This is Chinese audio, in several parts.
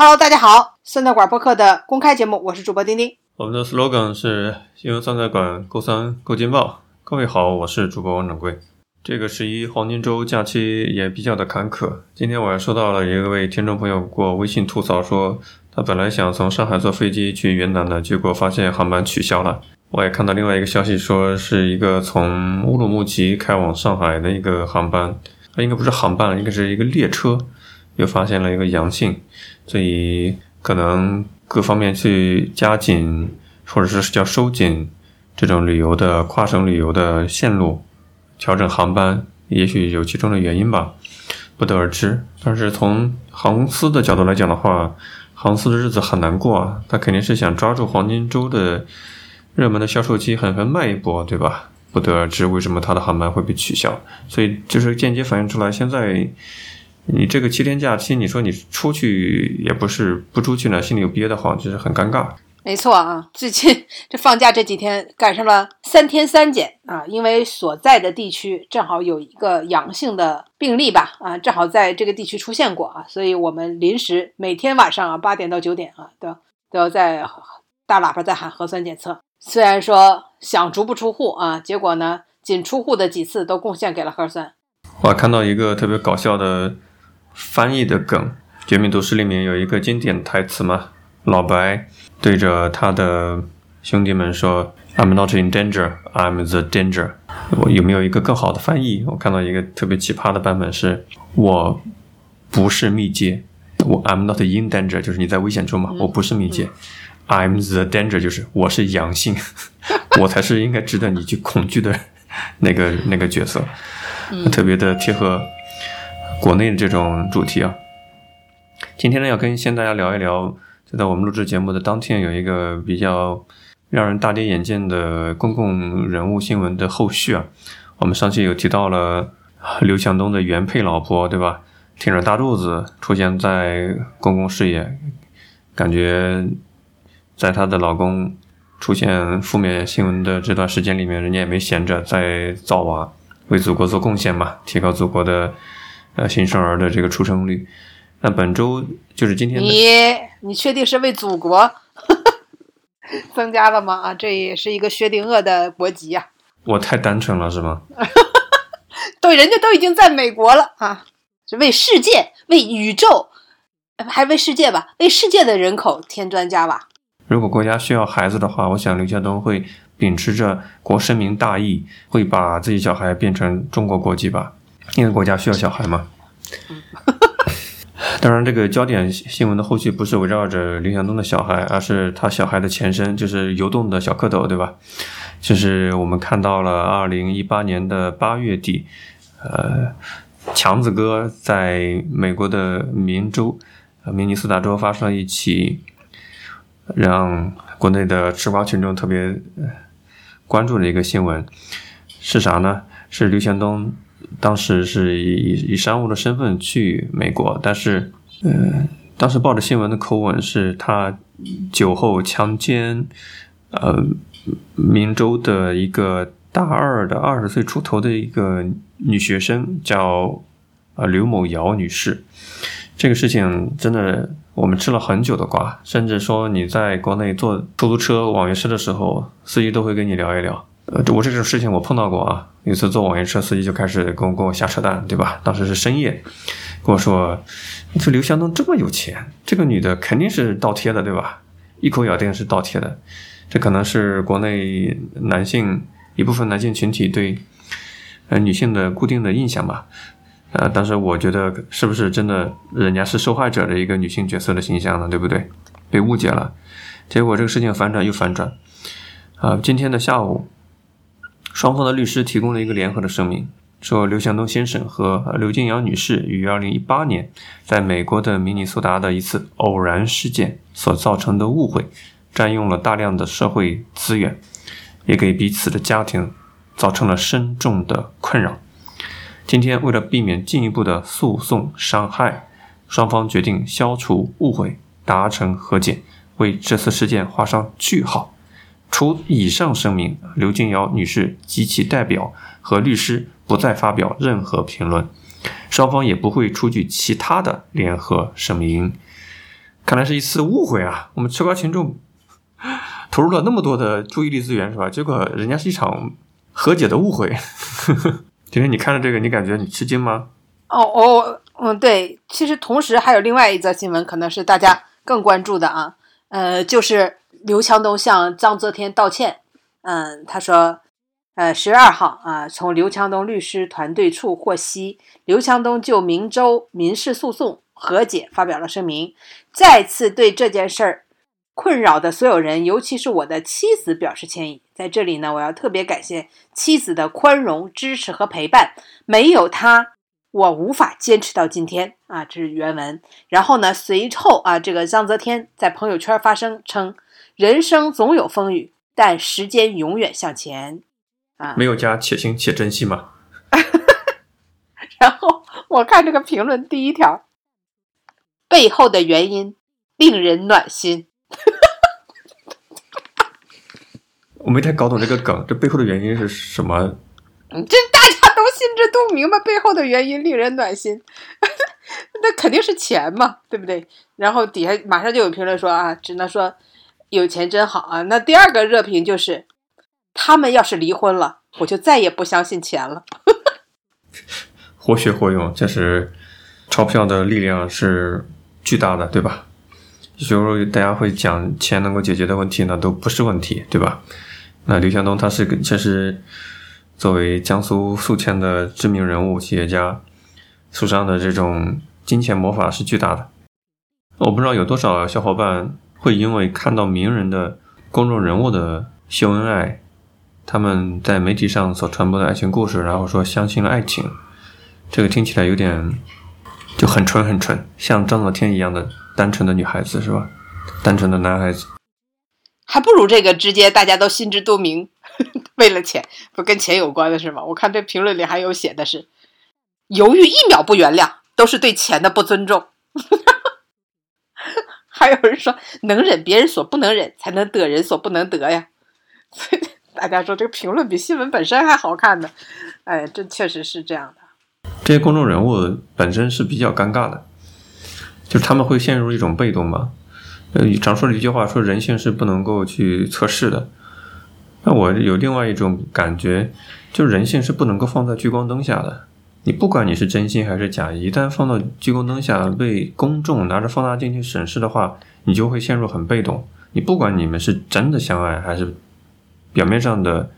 Hello，大家好，酸菜馆播客的公开节目，我是主播丁丁。我们的 slogan 是新闻酸菜馆够酸够劲爆。各位好，我是主播王掌柜。这个十一黄金周假期也比较的坎坷。今天我还收到了一位听众朋友给我微信吐槽说，他本来想从上海坐飞机去云南的，结果发现航班取消了。我也看到另外一个消息说，是一个从乌鲁木齐开往上海的一个航班，它应该不是航班，应该是一个列车。又发现了一个阳性，所以可能各方面去加紧，或者是叫收紧这种旅游的跨省旅游的线路，调整航班，也许有其中的原因吧，不得而知。但是从航空公司的角度来讲的话，航司的日子很难过啊，他肯定是想抓住黄金周的热门的销售期，狠狠卖一波，对吧？不得而知为什么他的航班会被取消，所以就是间接反映出来现在。你这个七天假期，你说你出去也不是，不出去呢，心里又憋得慌，就是很尴尬。没错啊，最近这放假这几天赶上了三天三检啊，因为所在的地区正好有一个阳性的病例吧，啊，正好在这个地区出现过啊，所以我们临时每天晚上啊八点到九点啊都都要在大喇叭在喊核酸检测。虽然说想足不出户啊，结果呢，仅出户的几次都贡献给了核酸。我看到一个特别搞笑的。翻译的梗，《绝命毒师》里面有一个经典台词嘛，老白对着他的兄弟们说：“I'm not in danger, I'm the danger。”我有没有一个更好的翻译？我看到一个特别奇葩的版本是：“我不是密接，我 I'm not in danger，就是你在危险中嘛，我不是密接，I'm the danger，就是我是阳性，我才是应该值得你去恐惧的那个那个角色，特别的贴合。”国内的这种主题啊，今天呢要跟先大家聊一聊，就在我们录制节目的当天，有一个比较让人大跌眼镜的公共人物新闻的后续啊。我们上期有提到了刘强东的原配老婆，对吧？挺着大肚子出现在公共视野，感觉在她的老公出现负面新闻的这段时间里面，人家也没闲着，在造娃，为祖国做贡献嘛，提高祖国的。呃，新生儿的这个出生率，那本周就是今天。你你确定是为祖国 增加了吗？啊，这也是一个薛定谔的国籍呀。我太单纯了，是吗？对，人家都已经在美国了啊，是为世界、为宇宙，还为世界吧？为世界的人口添砖加瓦。如果国家需要孩子的话，我想刘强东会秉持着国深明大义，会把自己小孩变成中国国籍吧。因为国家需要小孩嘛，当然，这个焦点新闻的后续不是围绕着刘强东的小孩，而是他小孩的前身，就是游动的小蝌蚪，对吧？就是我们看到了二零一八年的八月底，呃，强子哥在美国的明州，明尼苏达州发生了一起让国内的吃瓜群众特别关注的一个新闻，是啥呢？是刘强东。当时是以以商务的身份去美国，但是，呃，当时报的新闻的口吻是他酒后强奸，呃，明州的一个大二的二十岁出头的一个女学生，叫啊刘某瑶女士。这个事情真的我们吃了很久的瓜，甚至说你在国内坐出租车、网约车的时候，司机都会跟你聊一聊。呃，我这种事情我碰到过啊。有一次坐网约车，司机就开始跟我跟我瞎扯淡，对吧？当时是深夜，跟我说：“你说刘强东这么有钱，这个女的肯定是倒贴的，对吧？一口咬定是倒贴的。这可能是国内男性一部分男性群体对呃女性的固定的印象吧。呃，但是我觉得是不是真的人家是受害者的一个女性角色的形象呢？对不对？被误解了，结果这个事情反转又反转。啊，今天的下午。双方的律师提供了一个联合的声明，说刘强东先生和刘静瑶女士于2018年在美国的明尼苏达的一次偶然事件所造成的误会，占用了大量的社会资源，也给彼此的家庭造成了深重的困扰。今天，为了避免进一步的诉讼伤害，双方决定消除误会，达成和解，为这次事件画上句号。除以上声明，刘静瑶女士及其代表和律师不再发表任何评论，双方也不会出具其他的联合声明。看来是一次误会啊！我们吃瓜群众 投入了那么多的注意力资源，是吧？结果人家是一场和解的误会。今天你看了这个，你感觉你吃惊吗？哦哦，嗯，对，其实同时还有另外一则新闻，可能是大家更关注的啊，呃，就是刘强东向章泽天道歉。嗯，他说，呃，十月二号啊，从刘强东律师团队处获悉，刘强东就明州民事诉讼和解发表了声明，再次对这件事儿困扰的所有人，尤其是我的妻子表示歉意。在这里呢，我要特别感谢妻子的宽容、支持和陪伴，没有他。我无法坚持到今天啊，这是原文。然后呢，随后啊，这个张泽天在朋友圈发声称：“人生总有风雨，但时间永远向前。”啊，没有家且行且珍惜嘛？然后我看这个评论，第一条背后的原因令人暖心。我没太搞懂这个梗，这背后的原因是什么？这大家都心知肚明吧？背后的原因令人暖心，那肯定是钱嘛，对不对？然后底下马上就有评论说啊，只能说有钱真好啊。那第二个热评就是，他们要是离婚了，我就再也不相信钱了。活学活用，这是钞票的力量是巨大的，对吧？有时候大家会讲钱能够解决的问题呢，都不是问题，对吧？那刘强东他是个，这是。作为江苏宿迁的知名人物、企业家，手上的这种金钱魔法是巨大的。我不知道有多少小伙伴会因为看到名人的公众人物的秀恩爱，他们在媒体上所传播的爱情故事，然后说相信了爱情。这个听起来有点就很纯很纯，像张泽天一样的单纯的女孩子是吧？单纯的男孩子，还不如这个直接大家都心知肚明。为了钱，不跟钱有关的是吗？我看这评论里还有写的是，犹豫一秒不原谅，都是对钱的不尊重。还有人说，能忍别人所不能忍，才能得人所不能得呀。大家说这个评论比新闻本身还好看呢。哎，这确实是这样的。这些公众人物本身是比较尴尬的，就他们会陷入一种被动嘛。呃，常说的一句话说，人性是不能够去测试的。那我有另外一种感觉，就人性是不能够放在聚光灯下的。你不管你是真心还是假意，一旦放到聚光灯下被公众拿着放大镜去审视的话，你就会陷入很被动。你不管你们是真的相爱还是表面上的，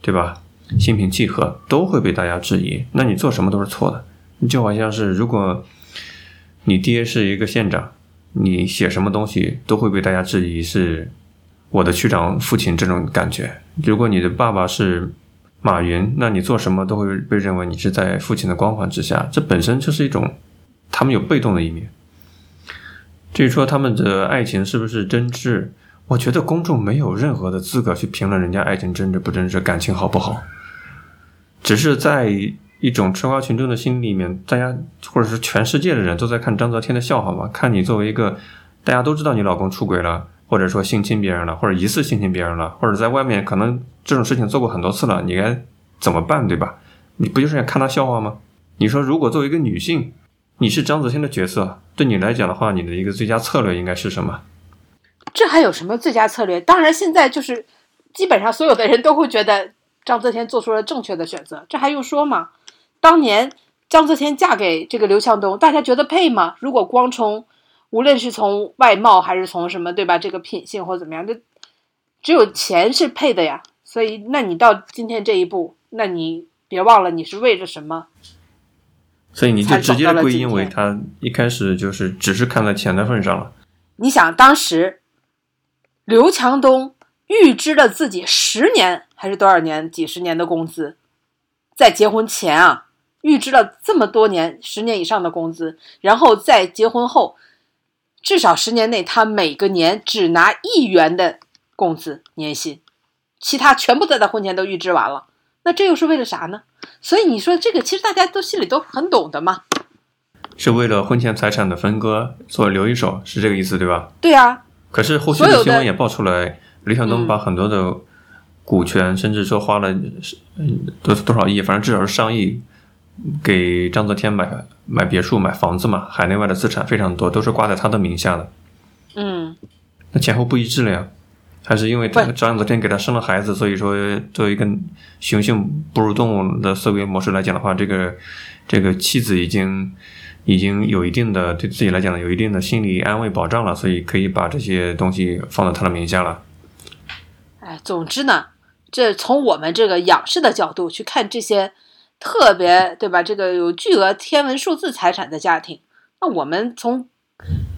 对吧？心平气和，都会被大家质疑。那你做什么都是错的。就好像是如果你爹是一个县长，你写什么东西都会被大家质疑是。我的区长父亲这种感觉，如果你的爸爸是马云，那你做什么都会被认为你是在父亲的光环之下，这本身就是一种他们有被动的一面。至于说他们的爱情是不是真挚，我觉得公众没有任何的资格去评论人家爱情真挚不真挚，感情好不好。只是在一种吃瓜群众的心里面，大家或者是全世界的人都在看张泽天的笑话嘛，看你作为一个大家都知道你老公出轨了。或者说性侵别人了，或者疑似性侵别人了，或者在外面可能这种事情做过很多次了，你该怎么办，对吧？你不就是想看他笑话吗？你说，如果作为一个女性，你是张子欣的角色，对你来讲的话，你的一个最佳策略应该是什么？这还有什么最佳策略？当然，现在就是基本上所有的人都会觉得张泽天做出了正确的选择，这还用说吗？当年张泽天嫁给这个刘强东，大家觉得配吗？如果光从无论是从外貌还是从什么，对吧？这个品性或怎么样，这只有钱是配的呀。所以，那你到今天这一步，那你别忘了你是为了什么。所以你就直接归因为他一开始就是只是看在钱的份上了。你想，当时刘强东预支了自己十年还是多少年、几十年的工资，在结婚前啊，预支了这么多年、十年以上的工资，然后在结婚后。至少十年内，他每个年只拿一元的工资年薪，其他全部在他婚前都预支完了。那这又是为了啥呢？所以你说这个，其实大家都心里都很懂的嘛。是为了婚前财产的分割做留一手，是这个意思对吧？对啊。可是后续的新闻也爆出来，李晓东把很多的股权，甚至说花了嗯多多少亿，反正至少是上亿。给张泽天买买别墅、买房子嘛，海内外的资产非常多，都是挂在他的名下的。嗯，那前后不一致了呀？还是因为不张泽天给他生了孩子，所以说作为一个雄性哺乳动物的思维模式来讲的话，这个这个妻子已经已经有一定的对自己来讲有一定的心理安慰保障了，所以可以把这些东西放到他的名下了。哎，总之呢，这从我们这个仰视的角度去看这些特别对吧？这个有巨额天文数字财产的家庭，那我们从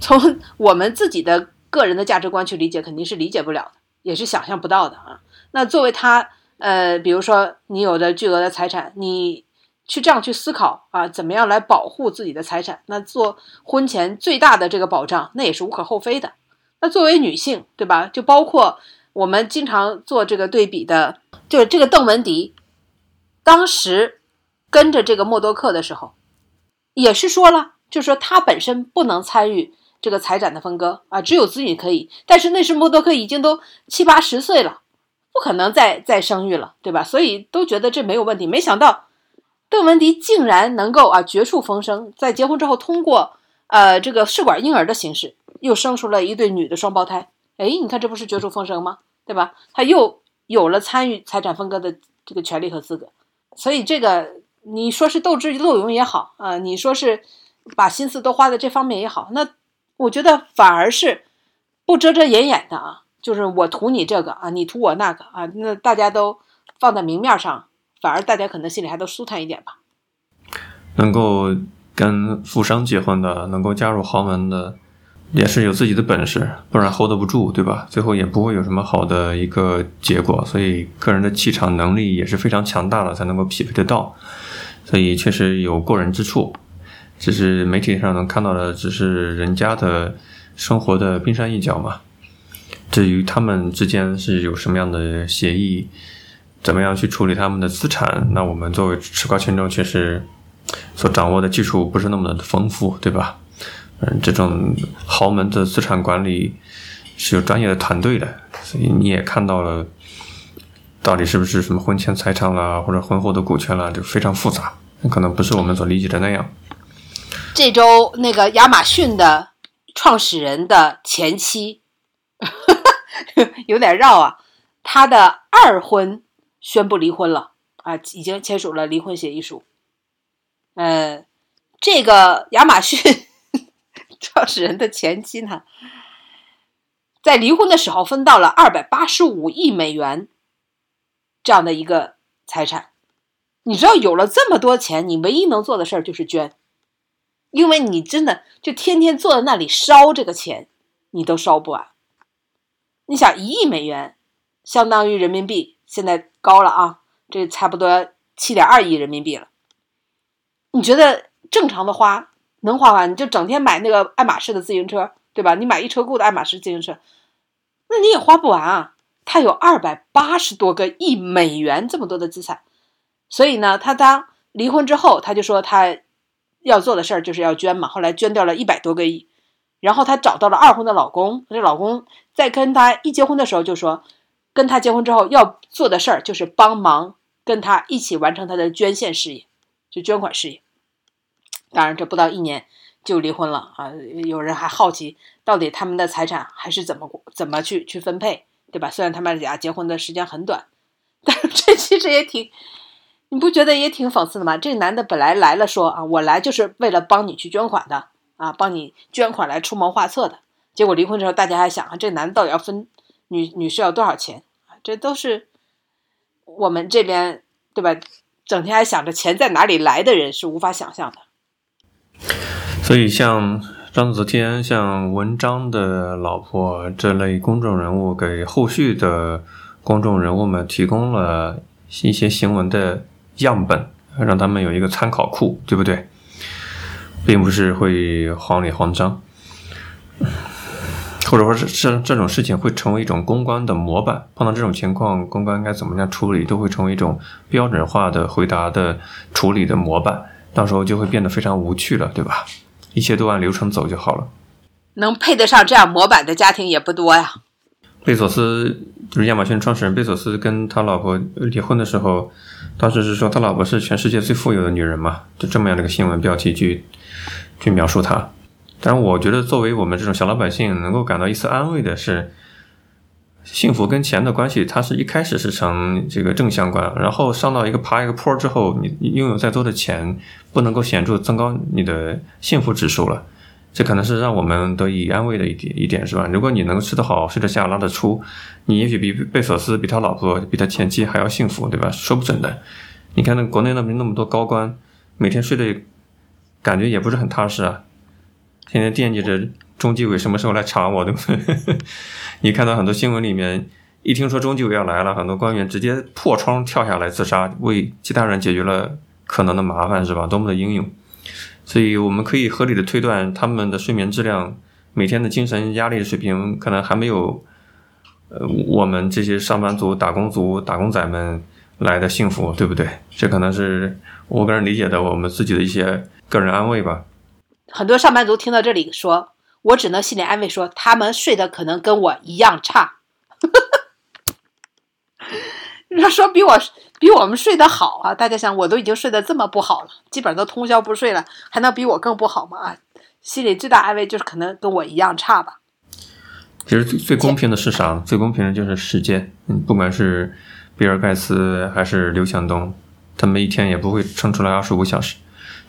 从我们自己的个人的价值观去理解，肯定是理解不了的，也是想象不到的啊。那作为他，呃，比如说你有着巨额的财产，你去这样去思考啊，怎么样来保护自己的财产？那做婚前最大的这个保障，那也是无可厚非的。那作为女性，对吧？就包括我们经常做这个对比的，就是这个邓文迪，当时跟着这个默多克的时候，也是说了，就是说他本身不能参与这个财产的分割啊，只有子女可以。但是那时默多克已经都七八十岁了，不可能再再生育了，对吧？所以都觉得这没有问题。没想到邓文迪竟然能够啊绝处逢生，在结婚之后通过呃这个试管婴儿的形式，又生出了一对女的双胞胎。哎，你看这不是绝处逢生吗？对吧？他又有了参与财产分割的这个权利和资格。所以这个你说是斗智斗勇也好啊、你说是把心思都花在这方面也好，那我觉得反而是不遮遮掩掩的啊，就是我图你这个啊，你图我那个啊，那大家都放在明面上，反而大家可能心里还都舒坦一点吧。能够跟富商结婚的，能够加入豪门的，也是有自己的本事，不然 hold 不住，对吧？最后也不会有什么好的一个结果。所以个人的气场能力也是非常强大的，才能够匹配得到。所以确实有过人之处，只是媒体上能看到的只是人家的生活的冰山一角嘛。至于他们之间是有什么样的协议，怎么样去处理他们的资产，那我们作为吃瓜群众确实所掌握的技术不是那么的丰富，对吧？嗯，这种豪门的资产管理是有专业的团队的，所以你也看到了，到底是不是什么婚前财产啦，或者婚后的股权啦，就非常复杂，可能不是我们所理解的那样。这周那个亚马逊的创始人的前妻 有点绕啊，他的二婚宣布离婚了啊，已经签署了离婚协议书。呃，这个亚马逊创始人的前妻呢，在离婚的时候分到了二百八十五亿美元这样的一个财产。你知道，有了这么多钱，你唯一能做的事儿就是捐。因为你真的就天天坐在那里烧这个钱，你都烧不完。你想一亿美元，相当于人民币现在高了啊，这差不多七点二亿人民币了。你觉得正常的花能花完？你就整天买那个爱马仕的自行车，对吧？你买一车库的爱马仕自行车，那你也花不完啊。他有二百八十多个亿美元这么多的资产，所以呢，他当离婚之后，他就说他。要做的事儿就是要捐嘛，后来捐掉了一百多个亿，然后她找到了二婚的老公，这老公在跟她一结婚的时候就说，跟她结婚之后要做的事儿就是帮忙跟她一起完成她的捐献事业，就捐款事业。当然，这不到一年就离婚了啊！有人还好奇，到底他们的财产还是怎么怎么去去分配，对吧？虽然他们俩结婚的时间很短，但是这其实也挺。你不觉得也挺讽刺的吗？这男的本来来了说啊，我来就是为了帮你去捐款的啊，帮你捐款来出谋划策的。结果离婚之后，大家还想啊，这男的到底要分女女士要多少钱？这都是我们这边对吧？整天还想着钱在哪里来的人是无法想象的。所以，像章泽天、像文章的老婆这类公众人物，给后续的公众人物们提供了一些新闻的。样本让他们有一个参考库，对不对？并不是会慌里慌张，或者说是这这种事情会成为一种公关的模板。碰到这种情况，公关该怎么样处理，都会成为一种标准化的回答的处理的模板。到时候就会变得非常无趣了，对吧？一切都按流程走就好了。能配得上这样模板的家庭也不多呀。贝索斯就是亚马逊创始人贝索斯，跟他老婆离婚的时候。当时是说他老婆是全世界最富有的女人嘛，就这么样的一个新闻标题去去描述他。但是我觉得作为我们这种小老百姓，能够感到一丝安慰的是，幸福跟钱的关系，它是一开始是成这个正相关，然后上到一个爬一个坡之后，你拥有再多的钱，不能够显著增高你的幸福指数了。这可能是让我们得以安慰的一点一点，是吧？如果你能吃得好、睡得下、拉得出，你也许比贝索斯、比他老婆、比他前妻还要幸福，对吧？说不准的。你看那国内那边那么多高官，每天睡的感觉也不是很踏实啊，天天惦记着中纪委什么时候来查我，对不对？你看到很多新闻里面，一听说中纪委要来了，很多官员直接破窗跳下来自杀，为其他人解决了可能的麻烦，是吧？多么的英勇！所以我们可以合理的推断，他们的睡眠质量、每天的精神压力水平，可能还没有，呃，我们这些上班族、打工族、打工仔们来的幸福，对不对？这可能是我个人理解的，我们自己的一些个人安慰吧。很多上班族听到这里，说我只能心里安慰说，他们睡得可能跟我一样差。要说比我比我们睡得好啊！大家想，我都已经睡得这么不好了，基本上都通宵不睡了，还能比我更不好吗？啊，心里最大安慰就是可能跟我一样差吧。其实最最公平的是啥？最公平的就是时间。嗯，不管是比尔盖茨还是刘强东，他们一天也不会撑出来二十五小时。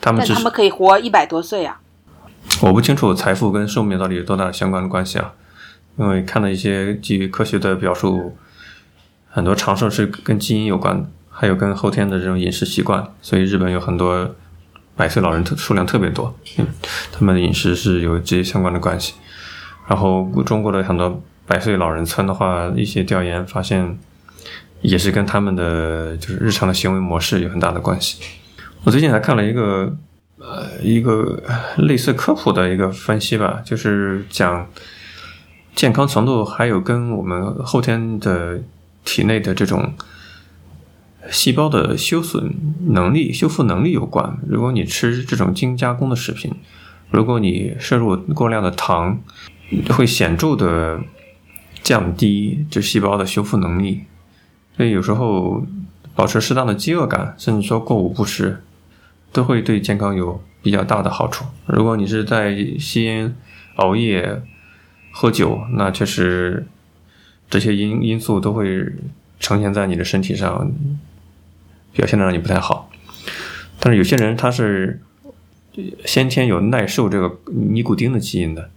他们但他们可以活一百多岁啊！我不清楚财富跟寿命到底有多大相关的关系啊，因为看了一些基于科学的表述。很多长寿是跟基因有关，还有跟后天的这种饮食习惯，所以日本有很多百岁老人特数量特别多，嗯，他们的饮食是有直接相关的关系。然后中国的很多百岁老人村的话，一些调研发现，也是跟他们的就是日常的行为模式有很大的关系。我最近还看了一个呃一个类似科普的一个分析吧，就是讲健康程度还有跟我们后天的。体内的这种细胞的修损能力、修复能力有关。如果你吃这种精加工的食品，如果你摄入过量的糖，会显著的降低这细胞的修复能力。所以有时候保持适当的饥饿感，甚至说过午不食，都会对健康有比较大的好处。如果你是在吸烟、熬夜、喝酒，那确实。这些因因素都会呈现在你的身体上，表现的让你不太好。但是有些人他是先天有耐受这个尼古丁的基因的，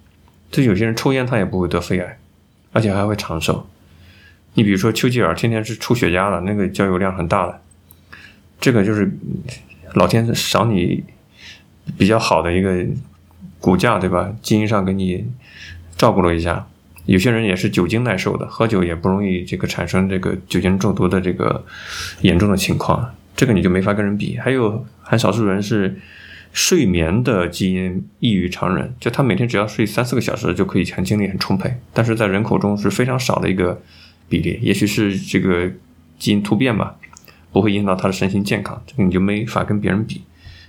就有些人抽烟他也不会得肺癌，而且还会长寿。你比如说丘吉尔天天是抽雪茄的，那个焦油量很大的，这个就是老天赏你比较好的一个骨架，对吧？基因上给你照顾了一下。有些人也是酒精耐受的，喝酒也不容易这个产生这个酒精中毒的这个严重的情况，这个你就没法跟人比。还有很少数人是睡眠的基因异于常人，就他每天只要睡三四个小时就可以很精力很充沛，但是在人口中是非常少的一个比例，也许是这个基因突变吧，不会影响到他的身心健康，这个你就没法跟别人比。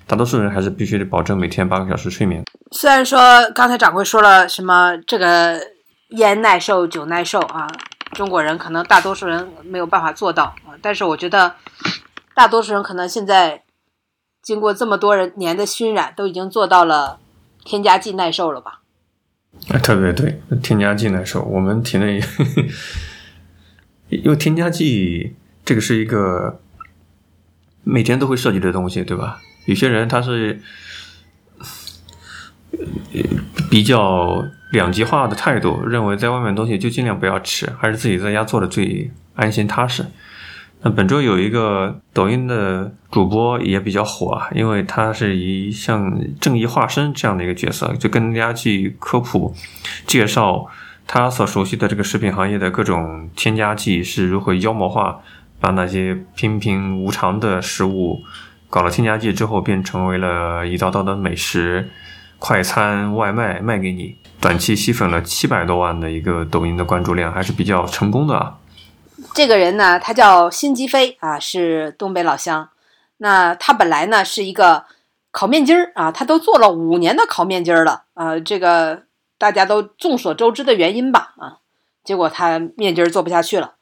大多数人还是必须得保证每天八个小时睡眠。虽然说刚才掌柜说了什么这个。烟耐受，酒耐受啊！中国人可能大多数人没有办法做到啊，但是我觉得大多数人可能现在经过这么多人年的熏染，都已经做到了添加剂耐受了吧？啊，特别对，添加剂耐受，我们体内因为 添加剂这个是一个每天都会涉及的东西，对吧？有些人他是比较。两极化的态度，认为在外面东西就尽量不要吃，还是自己在家做的最安心踏实。那本周有一个抖音的主播也比较火，因为他是以像正义化身这样的一个角色，就跟大家去科普、介绍他所熟悉的这个食品行业的各种添加剂是如何妖魔化，把那些平平无常的食物搞了添加剂之后，变成为了一道道的美食。快餐外卖卖给你，短期吸粉了七百多万的一个抖音的关注量，还是比较成功的啊。这个人呢，他叫辛吉飞啊，是东北老乡。那他本来呢是一个烤面筋儿啊，他都做了五年的烤面筋儿了啊。这个大家都众所周知的原因吧啊。结果他面筋儿做不下去了，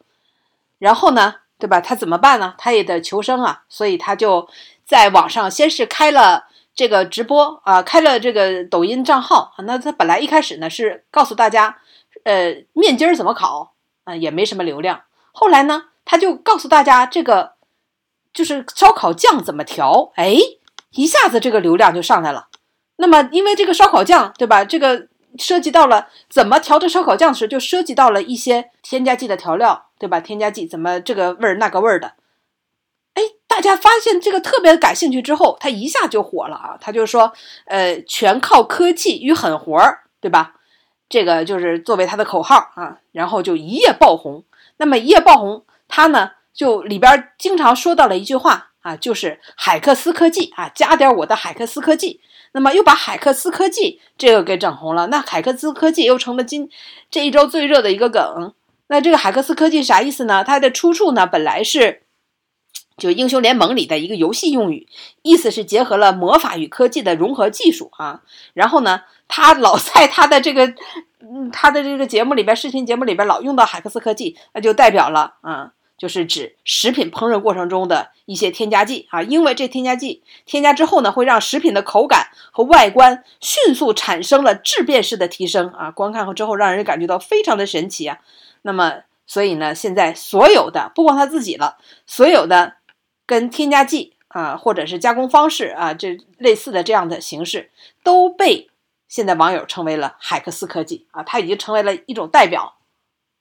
然后呢，对吧？他怎么办呢？他也得求生啊，所以他就在网上先是开了。这个直播啊，开了这个抖音账号那他本来一开始呢是告诉大家，呃，面筋儿怎么烤啊，也没什么流量。后来呢，他就告诉大家这个就是烧烤酱怎么调，哎，一下子这个流量就上来了。那么因为这个烧烤酱，对吧？这个涉及到了怎么调这烧烤酱时，就涉及到了一些添加剂的调料，对吧？添加剂怎么这个味儿那个味儿的。哎，大家发现这个特别感兴趣之后，他一下就火了啊！他就说，呃，全靠科技与狠活儿，对吧？这个就是作为他的口号啊，然后就一夜爆红。那么一夜爆红，他呢就里边经常说到了一句话啊，就是海克斯科技啊，加点我的海克斯科技。那么又把海克斯科技这个给整红了。那海克斯科技又成了今这一周最热的一个梗。那这个海克斯科技啥意思呢？它的出处呢，本来是。就英雄联盟里的一个游戏用语，意思是结合了魔法与科技的融合技术啊。然后呢，他老在他的这个，嗯，他的这个节目里边，视频节目里边老用到海克斯科技，那就代表了啊，就是指食品烹饪过程中的一些添加剂啊。因为这添加剂添加之后呢，会让食品的口感和外观迅速产生了质变式的提升啊。观看后之后，让人感觉到非常的神奇啊。那么，所以呢，现在所有的不光他自己了，所有的。跟添加剂啊，或者是加工方式啊，这类似的这样的形式，都被现在网友称为了海克斯科技啊，它已经成为了一种代表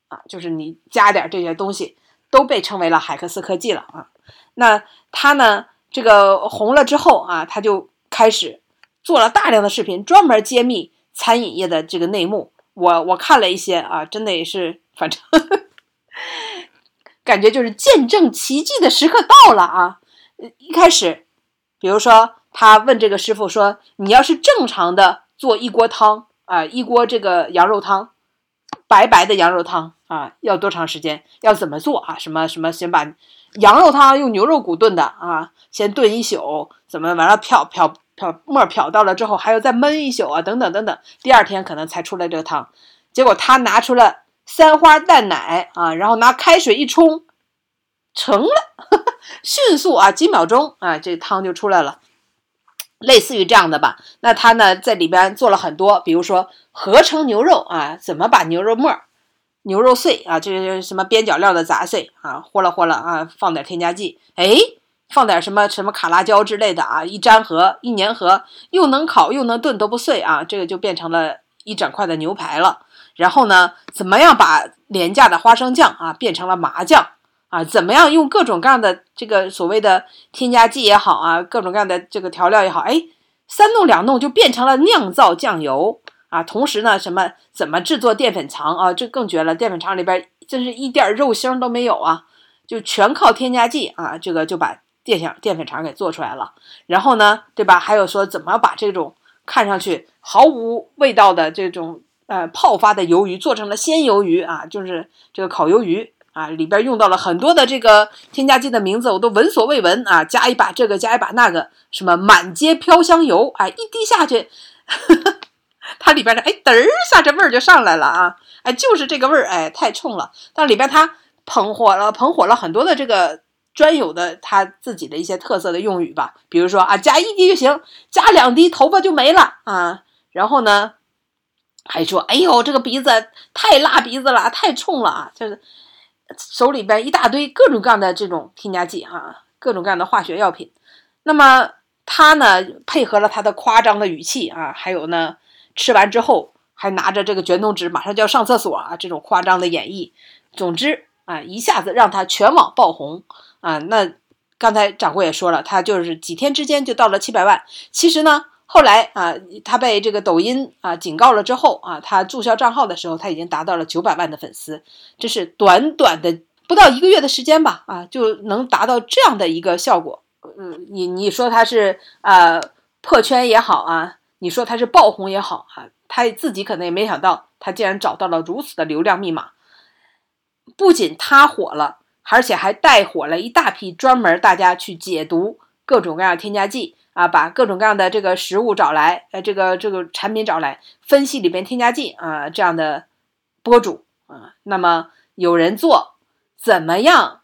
啊，就是你加点这些东西，都被称为了海克斯科技了啊。那他呢，这个红了之后啊，他就开始做了大量的视频，专门揭秘餐饮业的这个内幕。我我看了一些啊，真的也是，反正。感觉就是见证奇迹的时刻到了啊！一开始，比如说他问这个师傅说：“你要是正常的做一锅汤啊，一锅这个羊肉汤，白白的羊肉汤啊，要多长时间？要怎么做啊？什么什么？先把羊肉汤用牛肉骨炖的啊，先炖一宿，怎么完了漂漂漂沫漂到了之后，还要再焖一宿啊，等等等等，第二天可能才出来这个汤。结果他拿出了。”三花淡奶啊，然后拿开水一冲，成了，迅速啊，几秒钟啊，这汤就出来了，类似于这样的吧。那他呢，在里边做了很多，比如说合成牛肉啊，怎么把牛肉末、牛肉碎啊，这些什么边角料的杂碎啊，和了和了啊，放点添加剂，哎，放点什么什么卡拉椒之类的啊，一粘合、一粘合，又能烤又能炖都不碎啊，这个就变成了一整块的牛排了。然后呢，怎么样把廉价的花生酱啊变成了麻酱啊？怎么样用各种各样的这个所谓的添加剂也好啊，各种各样的这个调料也好，哎，三弄两弄就变成了酿造酱油啊。同时呢，什么怎么制作淀粉肠啊？这更绝了，淀粉肠里边真是一点肉腥都没有啊，就全靠添加剂啊，这个就把淀粉淀粉肠给做出来了。然后呢，对吧？还有说怎么把这种看上去毫无味道的这种。呃，泡发的鱿鱼做成了鲜鱿鱼啊，就是这个烤鱿鱼啊，里边用到了很多的这个添加剂的名字，我都闻所未闻啊。加一把这个，加一把那个，什么满街飘香油啊，一滴下去，它里边的哎嘚儿下这味儿就上来了啊，哎就是这个味儿，哎太冲了。但里边它捧火了，捧火了很多的这个专有的它自己的一些特色的用语吧，比如说啊，加一滴就行，加两滴头发就没了啊，然后呢。还说：“哎呦，这个鼻子太辣鼻子了，太冲了啊！就是手里边一大堆各种各样的这种添加剂啊，各种各样的化学药品。那么他呢，配合了他的夸张的语气啊，还有呢，吃完之后还拿着这个卷筒纸，马上就要上厕所啊，这种夸张的演绎。总之啊，一下子让他全网爆红啊。那刚才掌柜也说了，他就是几天之间就到了七百万。其实呢。”后来啊，他被这个抖音啊警告了之后啊，他注销账号的时候，他已经达到了九百万的粉丝，这是短短的不到一个月的时间吧啊，就能达到这样的一个效果。嗯，你你说他是啊破圈也好啊，你说他是爆红也好啊，他自己可能也没想到，他竟然找到了如此的流量密码。不仅他火了，而且还带火了一大批专门大家去解读各种各样添加剂。啊，把各种各样的这个食物找来，呃，这个这个产品找来分析里边添加剂啊，这样的博主啊，那么有人做怎么样，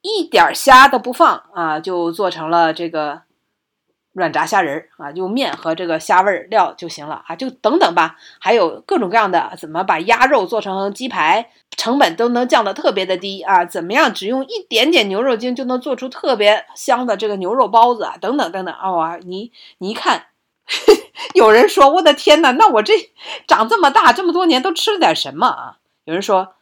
一点虾都不放啊，就做成了这个软炸虾仁儿啊，用面和这个虾味儿料就行了啊，就等等吧。还有各种各样的，怎么把鸭肉做成鸡排，成本都能降得特别的低啊？怎么样，只用一点点牛肉精就能做出特别香的这个牛肉包子啊？等等等等啊！你你一看，有人说我的天哪，那我这长这么大这么多年都吃了点什么啊？有人说。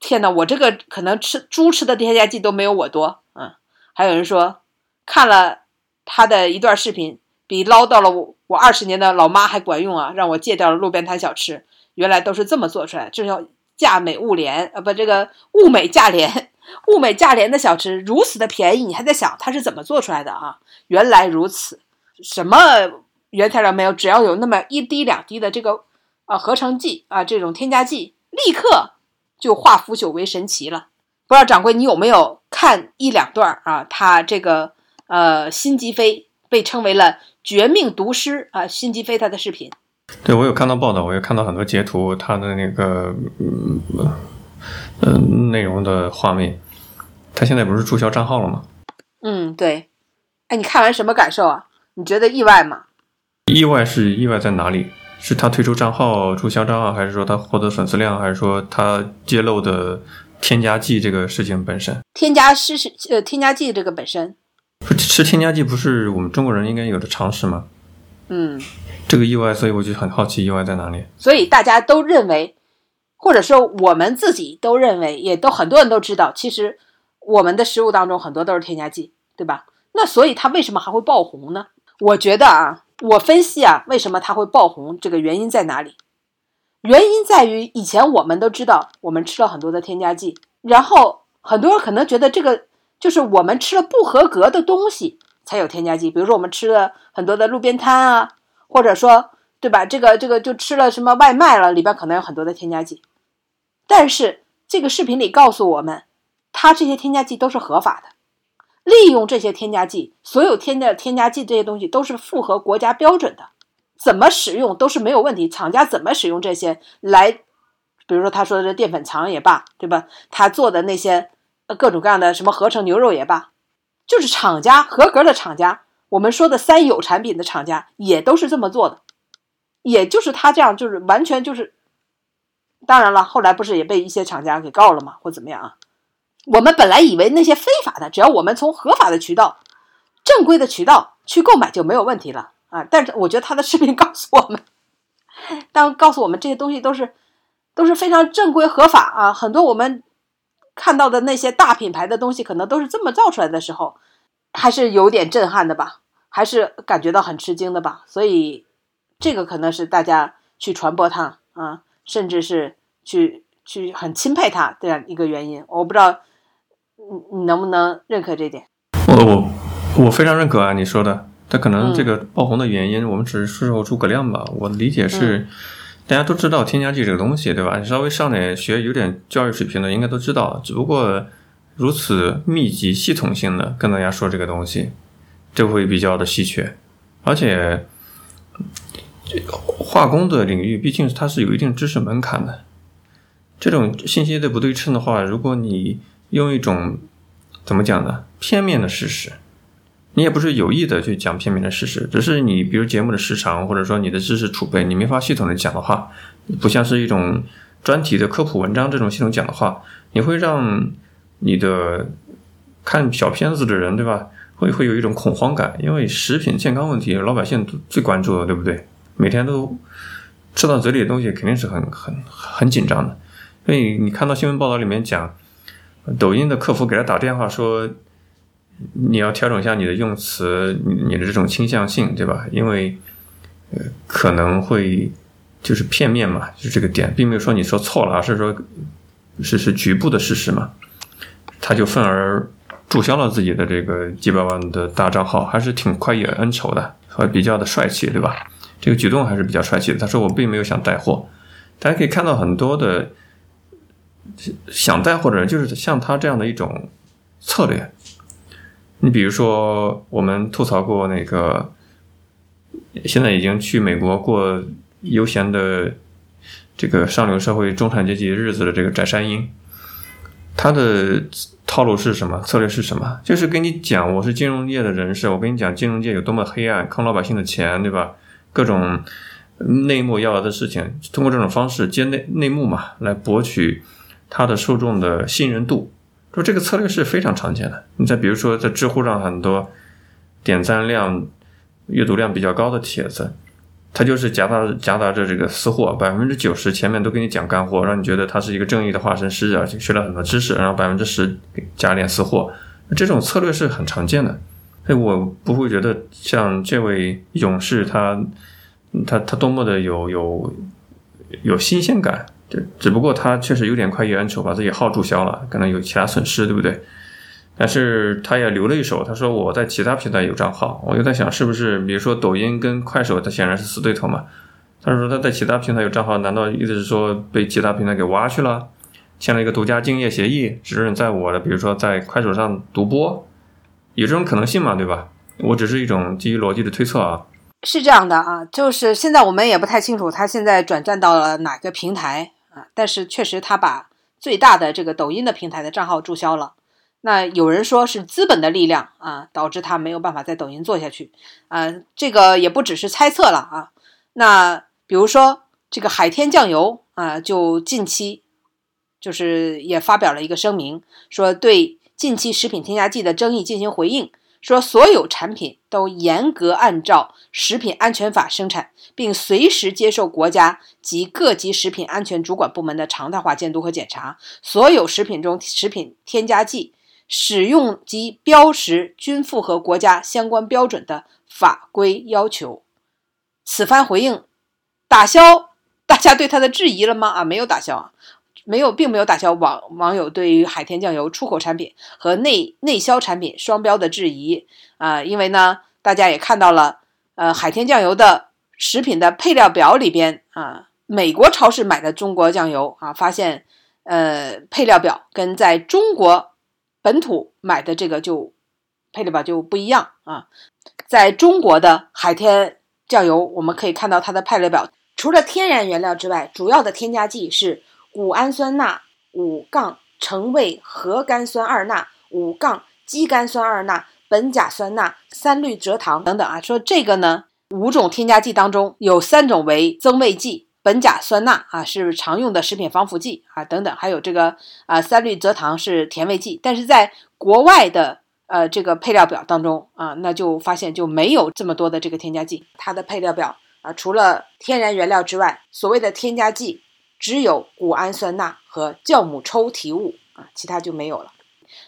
天哪，我这个可能吃猪吃的添加剂都没有我多，嗯，还有人说看了他的一段视频，比唠叨了我我二十年的老妈还管用啊，让我戒掉了路边摊小吃，原来都是这么做出来，这叫价美物廉啊，不，这个物美价廉，物美价廉的小吃如此的便宜，你还在想它是怎么做出来的啊？原来如此，什么原材料没有，只要有那么一滴两滴的这个啊合成剂啊这种添加剂，立刻。就化腐朽为神奇了，不知道掌柜你有没有看一两段啊？他这个呃，辛吉飞被称为了绝命毒师啊，辛吉飞他的视频。对，我有看到报道，我也看到很多截图，他的那个嗯嗯内容的画面。他现在不是注销账号了吗？嗯，对。哎，你看完什么感受啊？你觉得意外吗？意外是意外在哪里？是他退出账号、注销账号，还是说他获得粉丝量，还是说他揭露的添加剂这个事情本身？添加是是呃，添加剂这个本身，吃添加剂不是我们中国人应该有的常识吗？嗯，这个意外，所以我就很好奇，意外在哪里？所以大家都认为，或者说我们自己都认为，也都很多人都知道，其实我们的食物当中很多都是添加剂，对吧？那所以它为什么还会爆红呢？我觉得啊。我分析啊，为什么它会爆红？这个原因在哪里？原因在于以前我们都知道，我们吃了很多的添加剂，然后很多人可能觉得这个就是我们吃了不合格的东西才有添加剂。比如说我们吃了很多的路边摊啊，或者说对吧？这个这个就吃了什么外卖了，里边可能有很多的添加剂。但是这个视频里告诉我们，它这些添加剂都是合法的。利用这些添加剂，所有添加添加剂这些东西都是符合国家标准的，怎么使用都是没有问题。厂家怎么使用这些来，比如说他说的这淀粉肠也罢，对吧？他做的那些各种各样的什么合成牛肉也罢，就是厂家合格的厂家，我们说的三有产品的厂家也都是这么做的，也就是他这样就是完全就是，当然了，后来不是也被一些厂家给告了吗？或怎么样啊？我们本来以为那些非法的，只要我们从合法的渠道、正规的渠道去购买就没有问题了啊！但是我觉得他的视频告诉我们，当告诉我们这些东西都是都是非常正规合法啊，很多我们看到的那些大品牌的东西可能都是这么造出来的时候，还是有点震撼的吧，还是感觉到很吃惊的吧。所以这个可能是大家去传播它啊，甚至是去去很钦佩它这样一个原因。我不知道。你你能不能认可这点？我我我非常认可啊！你说的，他可能这个爆红的原因，我们只是事后诸葛亮吧。我的理解是，大家都知道添加剂这个东西，对吧？你稍微上点学，有点教育水平的，应该都知道。只不过如此密集、系统性的跟大家说这个东西，就会比较的稀缺。而且，化工的领域毕竟它是有一定知识门槛的。这种信息的不对称的话，如果你用一种怎么讲呢？片面的事实，你也不是有意的去讲片面的事实，只是你比如节目的时长，或者说你的知识储备，你没法系统的讲的话，不像是一种专题的科普文章这种系统讲的话，你会让你的看小片子的人，对吧？会会有一种恐慌感，因为食品健康问题，老百姓最关注的，对不对？每天都吃到嘴里的东西，肯定是很很很紧张的。所以你看到新闻报道里面讲。抖音的客服给他打电话说：“你要调整一下你的用词，你的这种倾向性，对吧？因为可能会就是片面嘛，就这个点，并没有说你说错了，而是说是是局部的事实嘛。他就愤而注销了自己的这个几百万的大账号，还是挺快意恩仇的，和比较的帅气，对吧？这个举动还是比较帅气的。他说我并没有想带货，大家可以看到很多的。”想带货的人就是像他这样的一种策略。你比如说，我们吐槽过那个现在已经去美国过悠闲的这个上流社会中产阶级日子的这个翟山鹰，他的套路是什么？策略是什么？就是跟你讲，我是金融业的人士，我跟你讲金融界有多么黑暗，坑老百姓的钱，对吧？各种内幕要来的事情，通过这种方式接内内幕嘛，来博取他的受众的信任度。说这个策略是非常常见的。你再比如说，在知乎上很多点赞量、阅读量比较高的帖子。它就是夹杂夹杂着这个私货，百分之九十前面都给你讲干货，让你觉得他是一个正义的化身师，而且学了很多知识，然后百分之十加点私货，这种策略是很常见的。所以我不会觉得像这位勇士他他他多么的有有有新鲜感，对只不过他确实有点快意恩仇，把自己号注销了，可能有其他损失，对不对？但是他也留了一手，他说我在其他平台有账号，我就在想是不是，比如说抖音跟快手，它显然是死对头嘛。他说他在其他平台有账号，难道意思是说被其他平台给挖去了，签了一个独家竞业协议，只准在我的，比如说在快手上独播，有这种可能性嘛，对吧？我只是一种基于逻辑的推测啊。是这样的啊，就是现在我们也不太清楚他现在转战到了哪个平台但是确实他把最大的这个抖音的平台的账号注销了。那有人说是资本的力量啊，导致他没有办法在抖音做下去啊，这个也不只是猜测了啊。那比如说这个海天酱油啊，就近期就是也发表了一个声明，说对近期食品添加剂的争议进行回应，说所有产品都严格按照食品安全法生产，并随时接受国家及各级食品安全主管部门的常态化监督和检查，所有食品中食品添加剂。使用及标识均符合国家相关标准的法规要求。此番回应打消大家对他的质疑了吗？啊，没有打消啊，没有，并没有打消网网友对于海天酱油出口产品和内内销产品双标的质疑啊。因为呢，大家也看到了，呃，海天酱油的食品的配料表里边啊，美国超市买的中国酱油啊，发现呃，配料表跟在中国。本土买的这个就配料表就不一样啊，在中国的海天酱油，我们可以看到它的配料表，除了天然原料之外，主要的添加剂是谷氨酸钠五杠橙味核苷酸二钠五杠肌苷酸二钠苯甲酸钠三氯蔗糖等等啊。说这个呢，五种添加剂当中有三种为增味剂。苯甲酸钠啊是常用的食品防腐剂啊等等，还有这个啊三氯蔗糖是甜味剂，但是在国外的呃这个配料表当中啊，那就发现就没有这么多的这个添加剂。它的配料表啊，除了天然原料之外，所谓的添加剂只有谷氨酸钠和酵母抽提物啊，其他就没有了。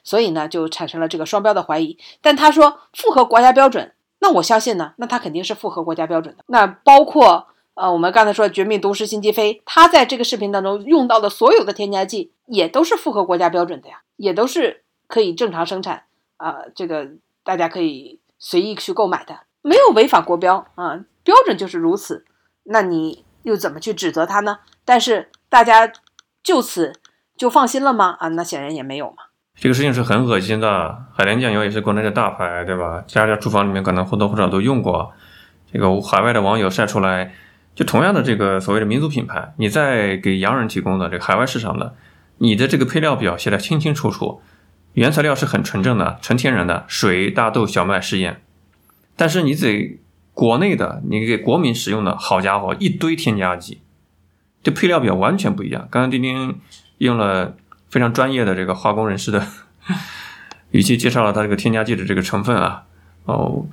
所以呢，就产生了这个双标的怀疑。但他说符合国家标准，那我相信呢，那它肯定是符合国家标准的。那包括。呃，我们刚才说绝命毒师辛吉飞，他在这个视频当中用到的所有的添加剂，也都是符合国家标准的呀，也都是可以正常生产啊，这个大家可以随意去购买的，没有违反国标啊，标准就是如此，那你又怎么去指责他呢？但是大家就此就放心了吗？啊，那显然也没有嘛。这个事情是很恶心的，海天酱油也是国内的大牌，对吧？家家厨房里面可能或多或少都用过，这个海外的网友晒出来。就同样的这个所谓的民族品牌，你在给洋人提供的这个海外市场的，你的这个配料表写的清清楚楚，原材料是很纯正的、纯天然的水、大豆、小麦、食盐，但是你得国内的，你给国民使用的，好家伙，一堆添加剂，这配料表完全不一样。刚刚丁丁用了非常专业的这个化工人士的语气介绍了它这个添加剂的这个成分啊，哦。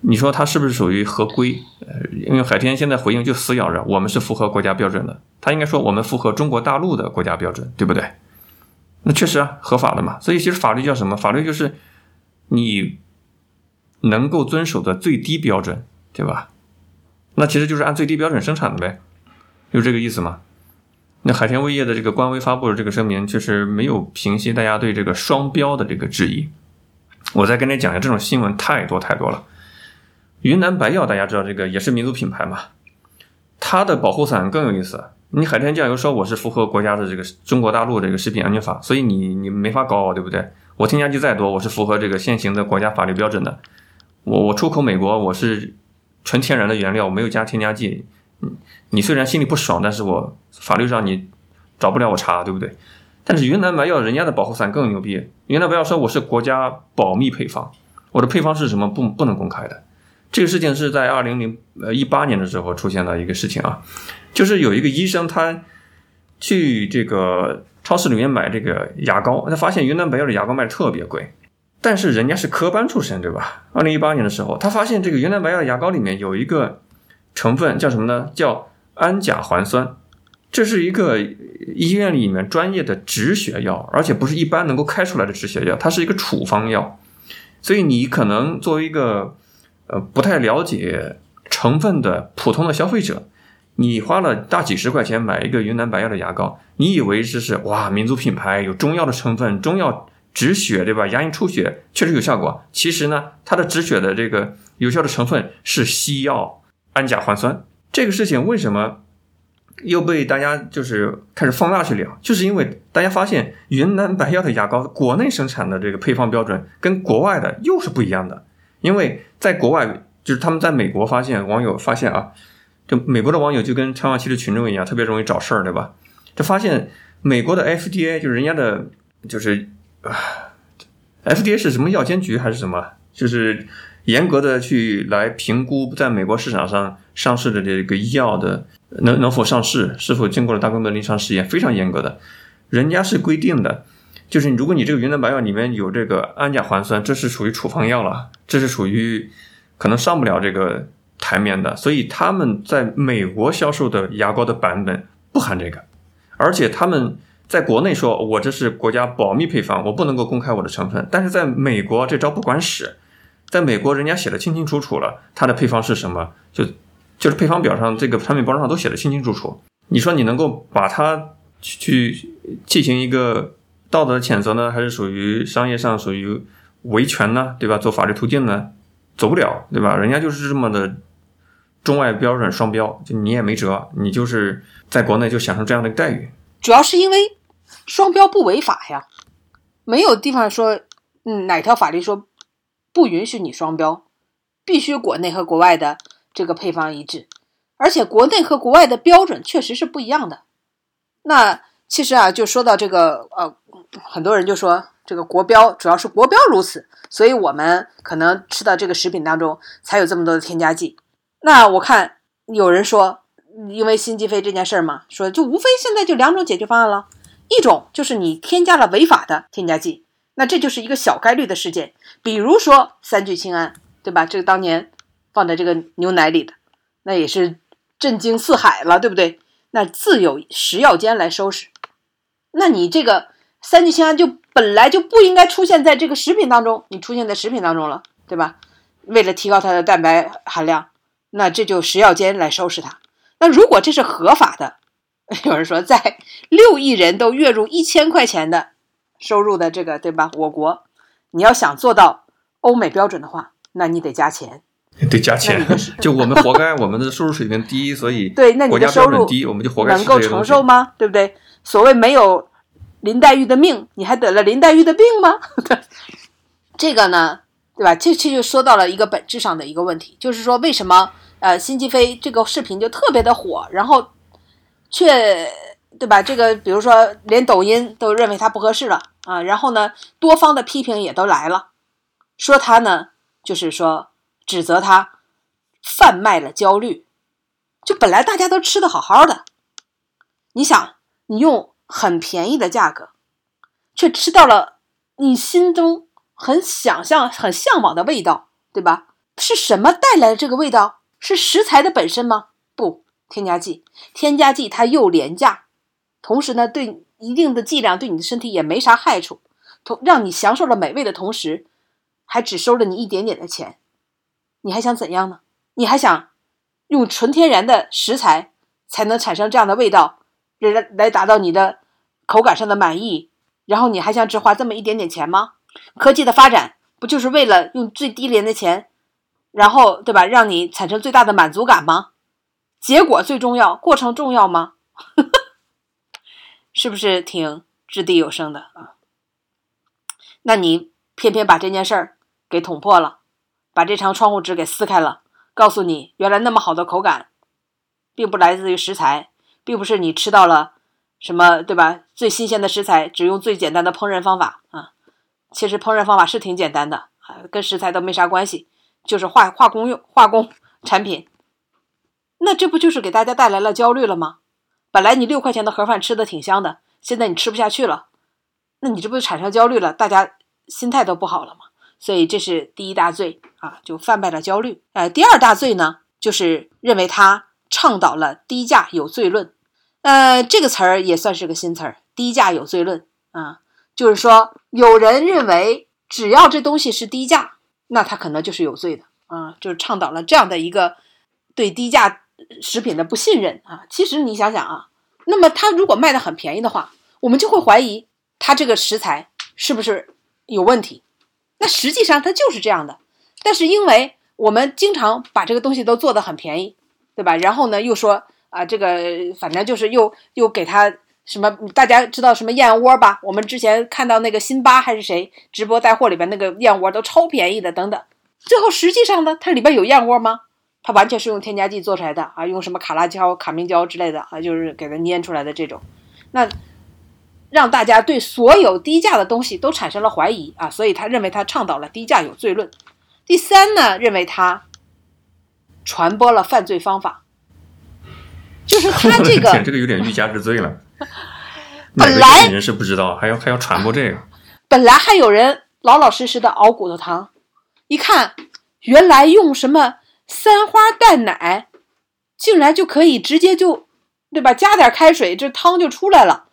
你说它是不是属于合规？呃，因为海天现在回应就死咬着我们是符合国家标准的，他应该说我们符合中国大陆的国家标准，对不对？那确实啊，合法的嘛。所以其实法律叫什么？法律就是你能够遵守的最低标准，对吧？那其实就是按最低标准生产的呗，就这个意思嘛。那海天味业的这个官微发布的这个声明，确实没有平息大家对这个双标的这个质疑。我再跟你讲一下，这种新闻太多太多了。云南白药大家知道这个也是民族品牌嘛？它的保护伞更有意思。你海天酱油说我是符合国家的这个中国大陆这个食品安全法，所以你你没法搞我，对不对？我添加剂再多，我是符合这个现行的国家法律标准的。我我出口美国，我是纯天然的原料，我没有加添加剂。你虽然心里不爽，但是我法律上你找不了我茬，对不对？但是云南白药人家的保护伞更牛逼，云南白药说我是国家保密配方，我的配方是什么不不能公开的。这个事情是在二零零呃一八年的时候出现的一个事情啊，就是有一个医生他去这个超市里面买这个牙膏，他发现云南白药的牙膏卖的特别贵，但是人家是科班出身对吧？二零一八年的时候，他发现这个云南白药牙膏里面有一个成分叫什么呢？叫氨甲环酸，这是一个医院里面专业的止血药，而且不是一般能够开出来的止血药，它是一个处方药，所以你可能作为一个呃，不太了解成分的普通的消费者，你花了大几十块钱买一个云南白药的牙膏，你以为这是哇民族品牌，有中药的成分，中药止血对吧？牙龈出血确实有效果。其实呢，它的止血的这个有效的成分是西药氨甲环酸。这个事情为什么又被大家就是开始放大去聊？就是因为大家发现云南白药的牙膏国内生产的这个配方标准跟国外的又是不一样的。因为在国外，就是他们在美国发现网友发现啊，就美国的网友就跟长期的群众一样，特别容易找事儿，对吧？就发现美国的 FDA 就是人家的，就是啊，FDA 是什么药监局还是什么？就是严格的去来评估在美国市场上上市的这个医药的能能否上市，是否经过了大规模临床试验，非常严格的，人家是规定的。就是如果你这个云南白药里面有这个氨甲环酸，这是属于处方药了，这是属于可能上不了这个台面的。所以他们在美国销售的牙膏的版本不含这个，而且他们在国内说我这是国家保密配方，我不能够公开我的成分。但是在美国这招不管使，在美国人家写的清清楚楚了，它的配方是什么，就就是配方表上这个产品包装上都写的清清楚楚。你说你能够把它去去进行一个？道德谴责呢，还是属于商业上属于维权呢，对吧？走法律途径呢，走不了，对吧？人家就是这么的中外标准双标，就你也没辙，你就是在国内就享受这样的待遇。主要是因为双标不违法呀，没有地方说，嗯，哪条法律说不允许你双标，必须国内和国外的这个配方一致，而且国内和国外的标准确实是不一样的。那其实啊，就说到这个呃。很多人就说这个国标主要是国标如此，所以我们可能吃到这个食品当中才有这么多的添加剂。那我看有人说，因为心肌肥这件事儿嘛，说就无非现在就两种解决方案了，一种就是你添加了违法的添加剂，那这就是一个小概率的事件，比如说三聚氰胺，对吧？这个当年放在这个牛奶里的，那也是震惊四海了，对不对？那自有食药监来收拾。那你这个。三聚氰胺就本来就不应该出现在这个食品当中，你出现在食品当中了，对吧？为了提高它的蛋白含量，那这就食药监来收拾它。那如果这是合法的，有人说在六亿人都月入一千块钱的收入的这个，对吧？我国你要想做到欧美标准的话，那你得加钱，得加钱。就我们活该，我们的收入水平低，所以 对，那你的收入低，我们就活该能够承受吗？对不对？所谓没有。林黛玉的命，你还得了林黛玉的病吗？这个呢，对吧？这这就说到了一个本质上的一个问题，就是说为什么呃辛吉飞这个视频就特别的火，然后却对吧？这个比如说连抖音都认为它不合适了啊，然后呢多方的批评也都来了，说他呢就是说指责他贩卖了焦虑，就本来大家都吃的好好的，你想你用。很便宜的价格，却吃到了你心中很想象、很向往的味道，对吧？是什么带来的这个味道？是食材的本身吗？不，添加剂。添加剂它又廉价，同时呢，对一定的剂量对你的身体也没啥害处，同让你享受了美味的同时，还只收了你一点点的钱，你还想怎样呢？你还想用纯天然的食材才能产生这样的味道？来来达到你的口感上的满意，然后你还想只花这么一点点钱吗？科技的发展不就是为了用最低廉的钱，然后对吧，让你产生最大的满足感吗？结果最重要，过程重要吗？是不是挺掷地有声的啊？那你偏偏把这件事儿给捅破了，把这张窗户纸给撕开了，告诉你，原来那么好的口感，并不来自于食材。并不是你吃到了什么对吧？最新鲜的食材，只用最简单的烹饪方法啊。其实烹饪方法是挺简单的，跟食材都没啥关系，就是化化工用化工产品。那这不就是给大家带来了焦虑了吗？本来你六块钱的盒饭吃的挺香的，现在你吃不下去了，那你这不就产生焦虑了？大家心态都不好了吗？所以这是第一大罪啊，就贩卖了焦虑。呃，第二大罪呢，就是认为他倡导了低价有罪论。呃，这个词儿也算是个新词儿，“低价有罪论”啊，就是说，有人认为只要这东西是低价，那它可能就是有罪的啊，就是倡导了这样的一个对低价食品的不信任啊。其实你想想啊，那么它如果卖的很便宜的话，我们就会怀疑它这个食材是不是有问题。那实际上它就是这样的，但是因为我们经常把这个东西都做的很便宜，对吧？然后呢，又说。啊，这个反正就是又又给他什么？大家知道什么燕窝吧？我们之前看到那个辛巴还是谁直播带货里边那个燕窝都超便宜的，等等。最后实际上呢，它里边有燕窝吗？它完全是用添加剂做出来的啊，用什么卡拉胶、卡明胶之类的啊，就是给它粘出来的这种。那让大家对所有低价的东西都产生了怀疑啊，所以他认为他倡导了低价有罪论。第三呢，认为他传播了犯罪方法。就是他 这个，这个有点欲加之罪了。本来人是不知道，还要还要传播这个。本来还有人老老实实的熬骨头汤，一看原来用什么三花淡奶，竟然就可以直接就，对吧？加点开水，这汤就出来了。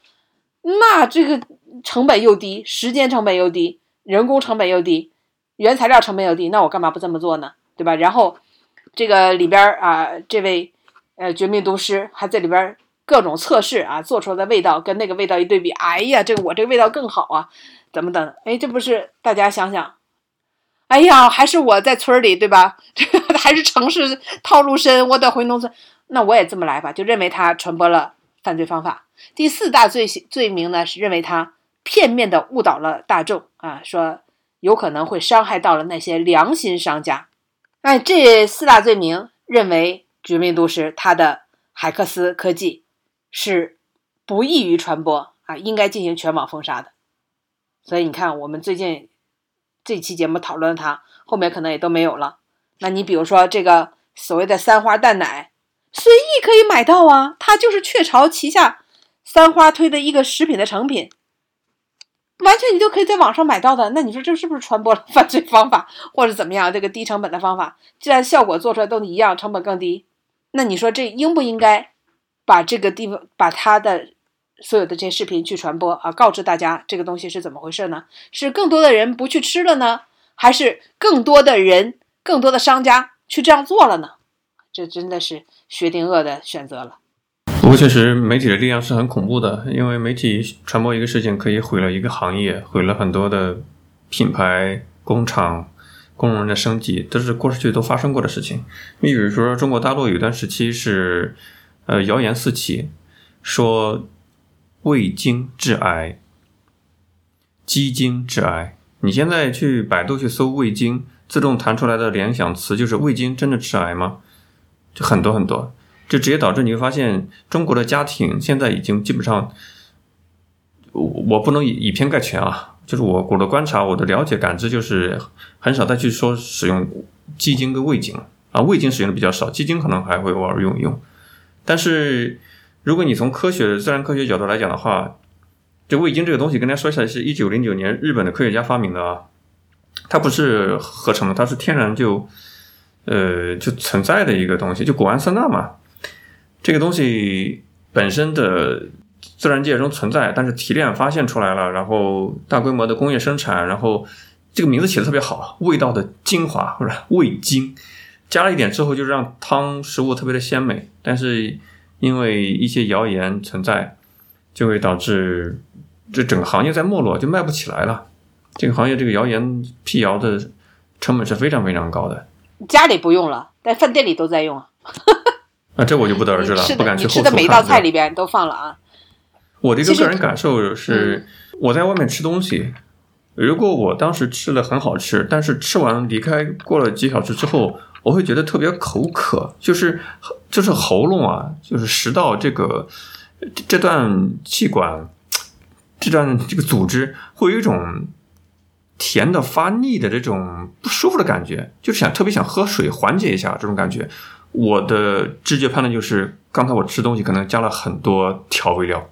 那这个成本又低，时间成本又低，人工成本又低，原材料成本又低，那我干嘛不这么做呢？对吧？然后这个里边啊，这位。呃，绝命毒师还在里边各种测试啊，做出来的味道跟那个味道一对比，哎呀，这个我这个味道更好啊，怎么等？哎，这不是大家想想，哎呀，还是我在村里对吧？这 还是城市套路深，我得回农村，那我也这么来吧，就认为他传播了犯罪方法。第四大罪罪名呢，是认为他片面的误导了大众啊，说有可能会伤害到了那些良心商家。哎，这四大罪名认为。绝命毒师，它的海克斯科技是不易于传播啊，应该进行全网封杀的。所以你看，我们最近这期节目讨论它，后面可能也都没有了。那你比如说这个所谓的三花淡奶，随意可以买到啊，它就是雀巢旗下三花推的一个食品的成品。完全你就可以在网上买到的，那你说这是不是传播了 犯罪方法，或者怎么样？这个低成本的方法，既然效果做出来都一样，成本更低。那你说这应不应该把这个地方把它的所有的这些视频去传播啊？告知大家这个东西是怎么回事呢？是更多的人不去吃了呢，还是更多的人、更多的商家去这样做了呢？这真的是薛定谔的选择了。不过确实，媒体的力量是很恐怖的，因为媒体传播一个事情可以毁了一个行业，毁了很多的品牌工厂。工人的升级都是过去都发生过的事情。你比如说，中国大陆有一段时期是，呃，谣言四起，说味精致癌，鸡精致癌。你现在去百度去搜味精，自动弹出来的联想词就是味精真的致癌吗？就很多很多，就直接导致你会发现，中国的家庭现在已经基本上，我我不能以以偏概全啊。就是我我的观察，我的了解感知，就是很少再去说使用鸡精跟味精啊，味精使用的比较少，鸡精可能还会偶尔用一用。但是如果你从科学自然科学角度来讲的话，就味精这个东西跟大家说一下，是一九零九年日本的科学家发明的啊，它不是合成的，它是天然就呃就存在的一个东西，就谷氨酸钠嘛，这个东西本身的。自然界中存在，但是提炼发现出来了，然后大规模的工业生产，然后这个名字起的特别好，味道的精华不是味精，加了一点之后就让汤食物特别的鲜美，但是因为一些谣言存在，就会导致这整个行业在没落，就卖不起来了。这个行业这个谣言辟谣的成本是非常非常高的。家里不用了，但饭店里都在用啊。那这我就不得而知了，不敢去吃的每一道菜里边都放了啊。我的一个个人感受是，我在外面吃东西，如果我当时吃的很好吃，但是吃完离开过了几小时之后，我会觉得特别口渴，就是就是喉咙啊，就是食道这个这这段气管，这段这个组织会有一种甜的发腻的这种不舒服的感觉，就是想特别想喝水缓解一下这种感觉。我的直觉判断就是，刚才我吃东西可能加了很多调味料。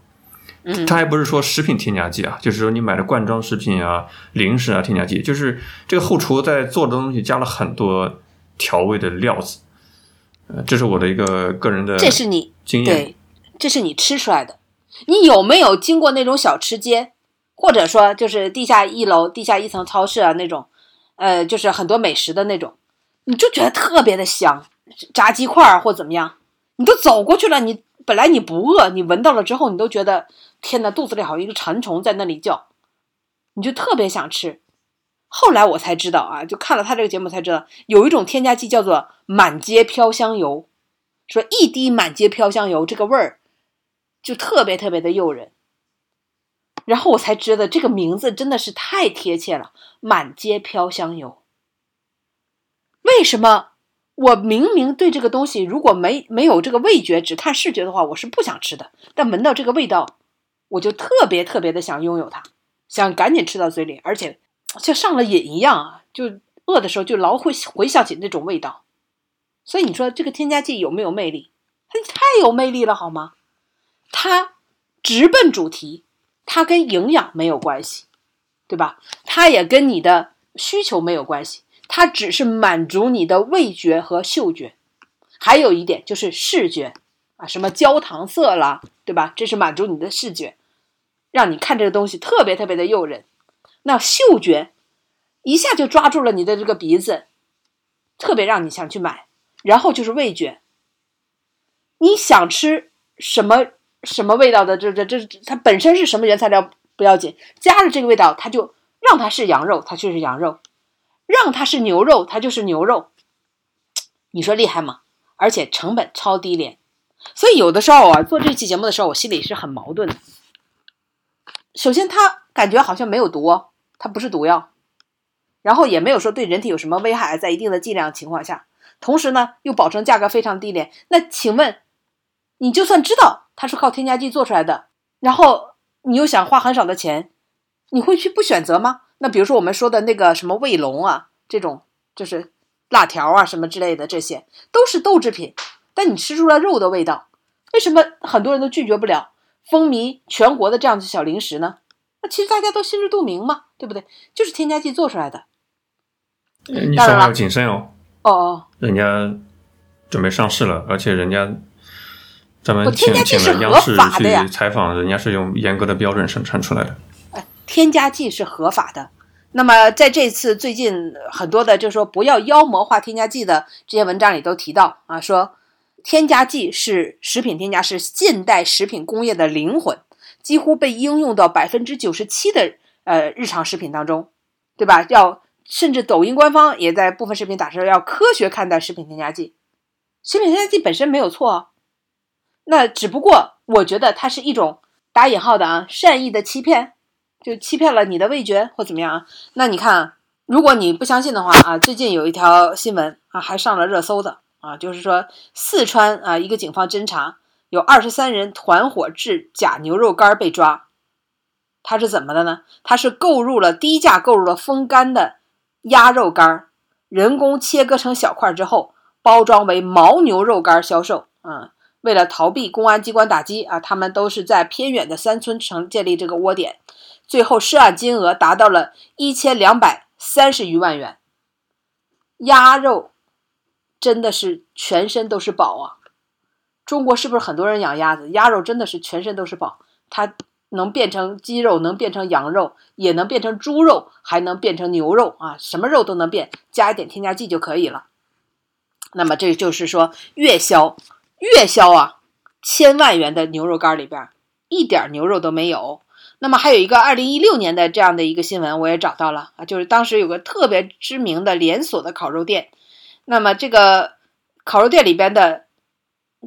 嗯它还不是说食品添加剂啊，就是说你买的罐装食品啊、零食啊添加剂，就是这个后厨在做的东西加了很多调味的料子。呃，这是我的一个个人的这是你经验。对，这是你吃出来的。你有没有经过那种小吃街，或者说就是地下一楼、地下一层超市啊那种，呃，就是很多美食的那种，你就觉得特别的香，炸鸡块儿或怎么样，你都走过去了，你本来你不饿，你闻到了之后，你都觉得天呐，肚子里好像一个馋虫在那里叫，你就特别想吃。后来我才知道啊，就看了他这个节目才知道，有一种添加剂叫做满街飘香油，说一滴满街飘香油，这个味儿就特别特别的诱人。然后我才知道这个名字真的是太贴切了，满街飘香油。为什么我明明对这个东西如果没没有这个味觉，只看视觉的话，我是不想吃的。但闻到这个味道，我就特别特别的想拥有它，想赶紧吃到嘴里，而且像上了瘾一样啊，就饿的时候就老会回想起那种味道。所以你说这个添加剂有没有魅力？它太有魅力了，好吗？它直奔主题，它跟营养没有关系，对吧？它也跟你的需求没有关系，它只是满足你的味觉和嗅觉。还有一点就是视觉啊，什么焦糖色啦，对吧？这是满足你的视觉，让你看这个东西特别特别的诱人。那嗅觉一下就抓住了你的这个鼻子，特别让你想去买。然后就是味觉，你想吃什么什么味道的，这这这它本身是什么原材料不要紧，加了这个味道，它就让它是羊肉，它就是羊肉；让它是牛肉，它就是牛肉。你说厉害吗？而且成本超低廉，所以有的时候啊，做这期节目的时候，我心里是很矛盾的。首先，它感觉好像没有毒，它不是毒药，然后也没有说对人体有什么危害，在一定的剂量情况下。同时呢，又保证价格非常低廉。那请问，你就算知道它是靠添加剂做出来的，然后你又想花很少的钱，你会去不选择吗？那比如说我们说的那个什么卫龙啊，这种就是辣条啊什么之类的，这些都是豆制品，但你吃出了肉的味道，为什么很多人都拒绝不了风靡全国的这样的小零食呢？那其实大家都心知肚明嘛，对不对？就是添加剂做出来的。呃你说话要谨慎哦。哦哦，人家准备上市了，而且人家咱们请请了央视去采访，人家是用严格的标准生产出来的。添加剂是合法的。那么在这次最近很多的，就是说不要妖魔化添加剂的这些文章里都提到啊，说添加剂是食品添加是现代食品工业的灵魂，几乎被应用到百分之九十七的呃日常食品当中，对吧？要甚至抖音官方也在部分视频打出要科学看待食品添加剂。食品添加剂本身没有错，那只不过我觉得它是一种打引号的啊善意的欺骗。就欺骗了你的味觉或怎么样啊？那你看啊，如果你不相信的话啊，最近有一条新闻啊，还上了热搜的啊，就是说四川啊，一个警方侦查有二十三人团伙制假牛肉干被抓，他是怎么的呢？他是购入了低价购入了风干的鸭肉干，人工切割成小块之后，包装为牦牛肉干销售啊。为了逃避公安机关打击啊，他们都是在偏远的山村城建立这个窝点。最后涉案金额达到了一千两百三十余万元。鸭肉真的是全身都是宝啊！中国是不是很多人养鸭子？鸭肉真的是全身都是宝，它能变成鸡肉，能变成羊肉，也能变成猪肉，还能变成牛肉啊！什么肉都能变，加一点添加剂就可以了。那么这就是说，月销月销啊，千万元的牛肉干里边一点牛肉都没有。那么还有一个二零一六年的这样的一个新闻，我也找到了啊，就是当时有个特别知名的连锁的烤肉店，那么这个烤肉店里边的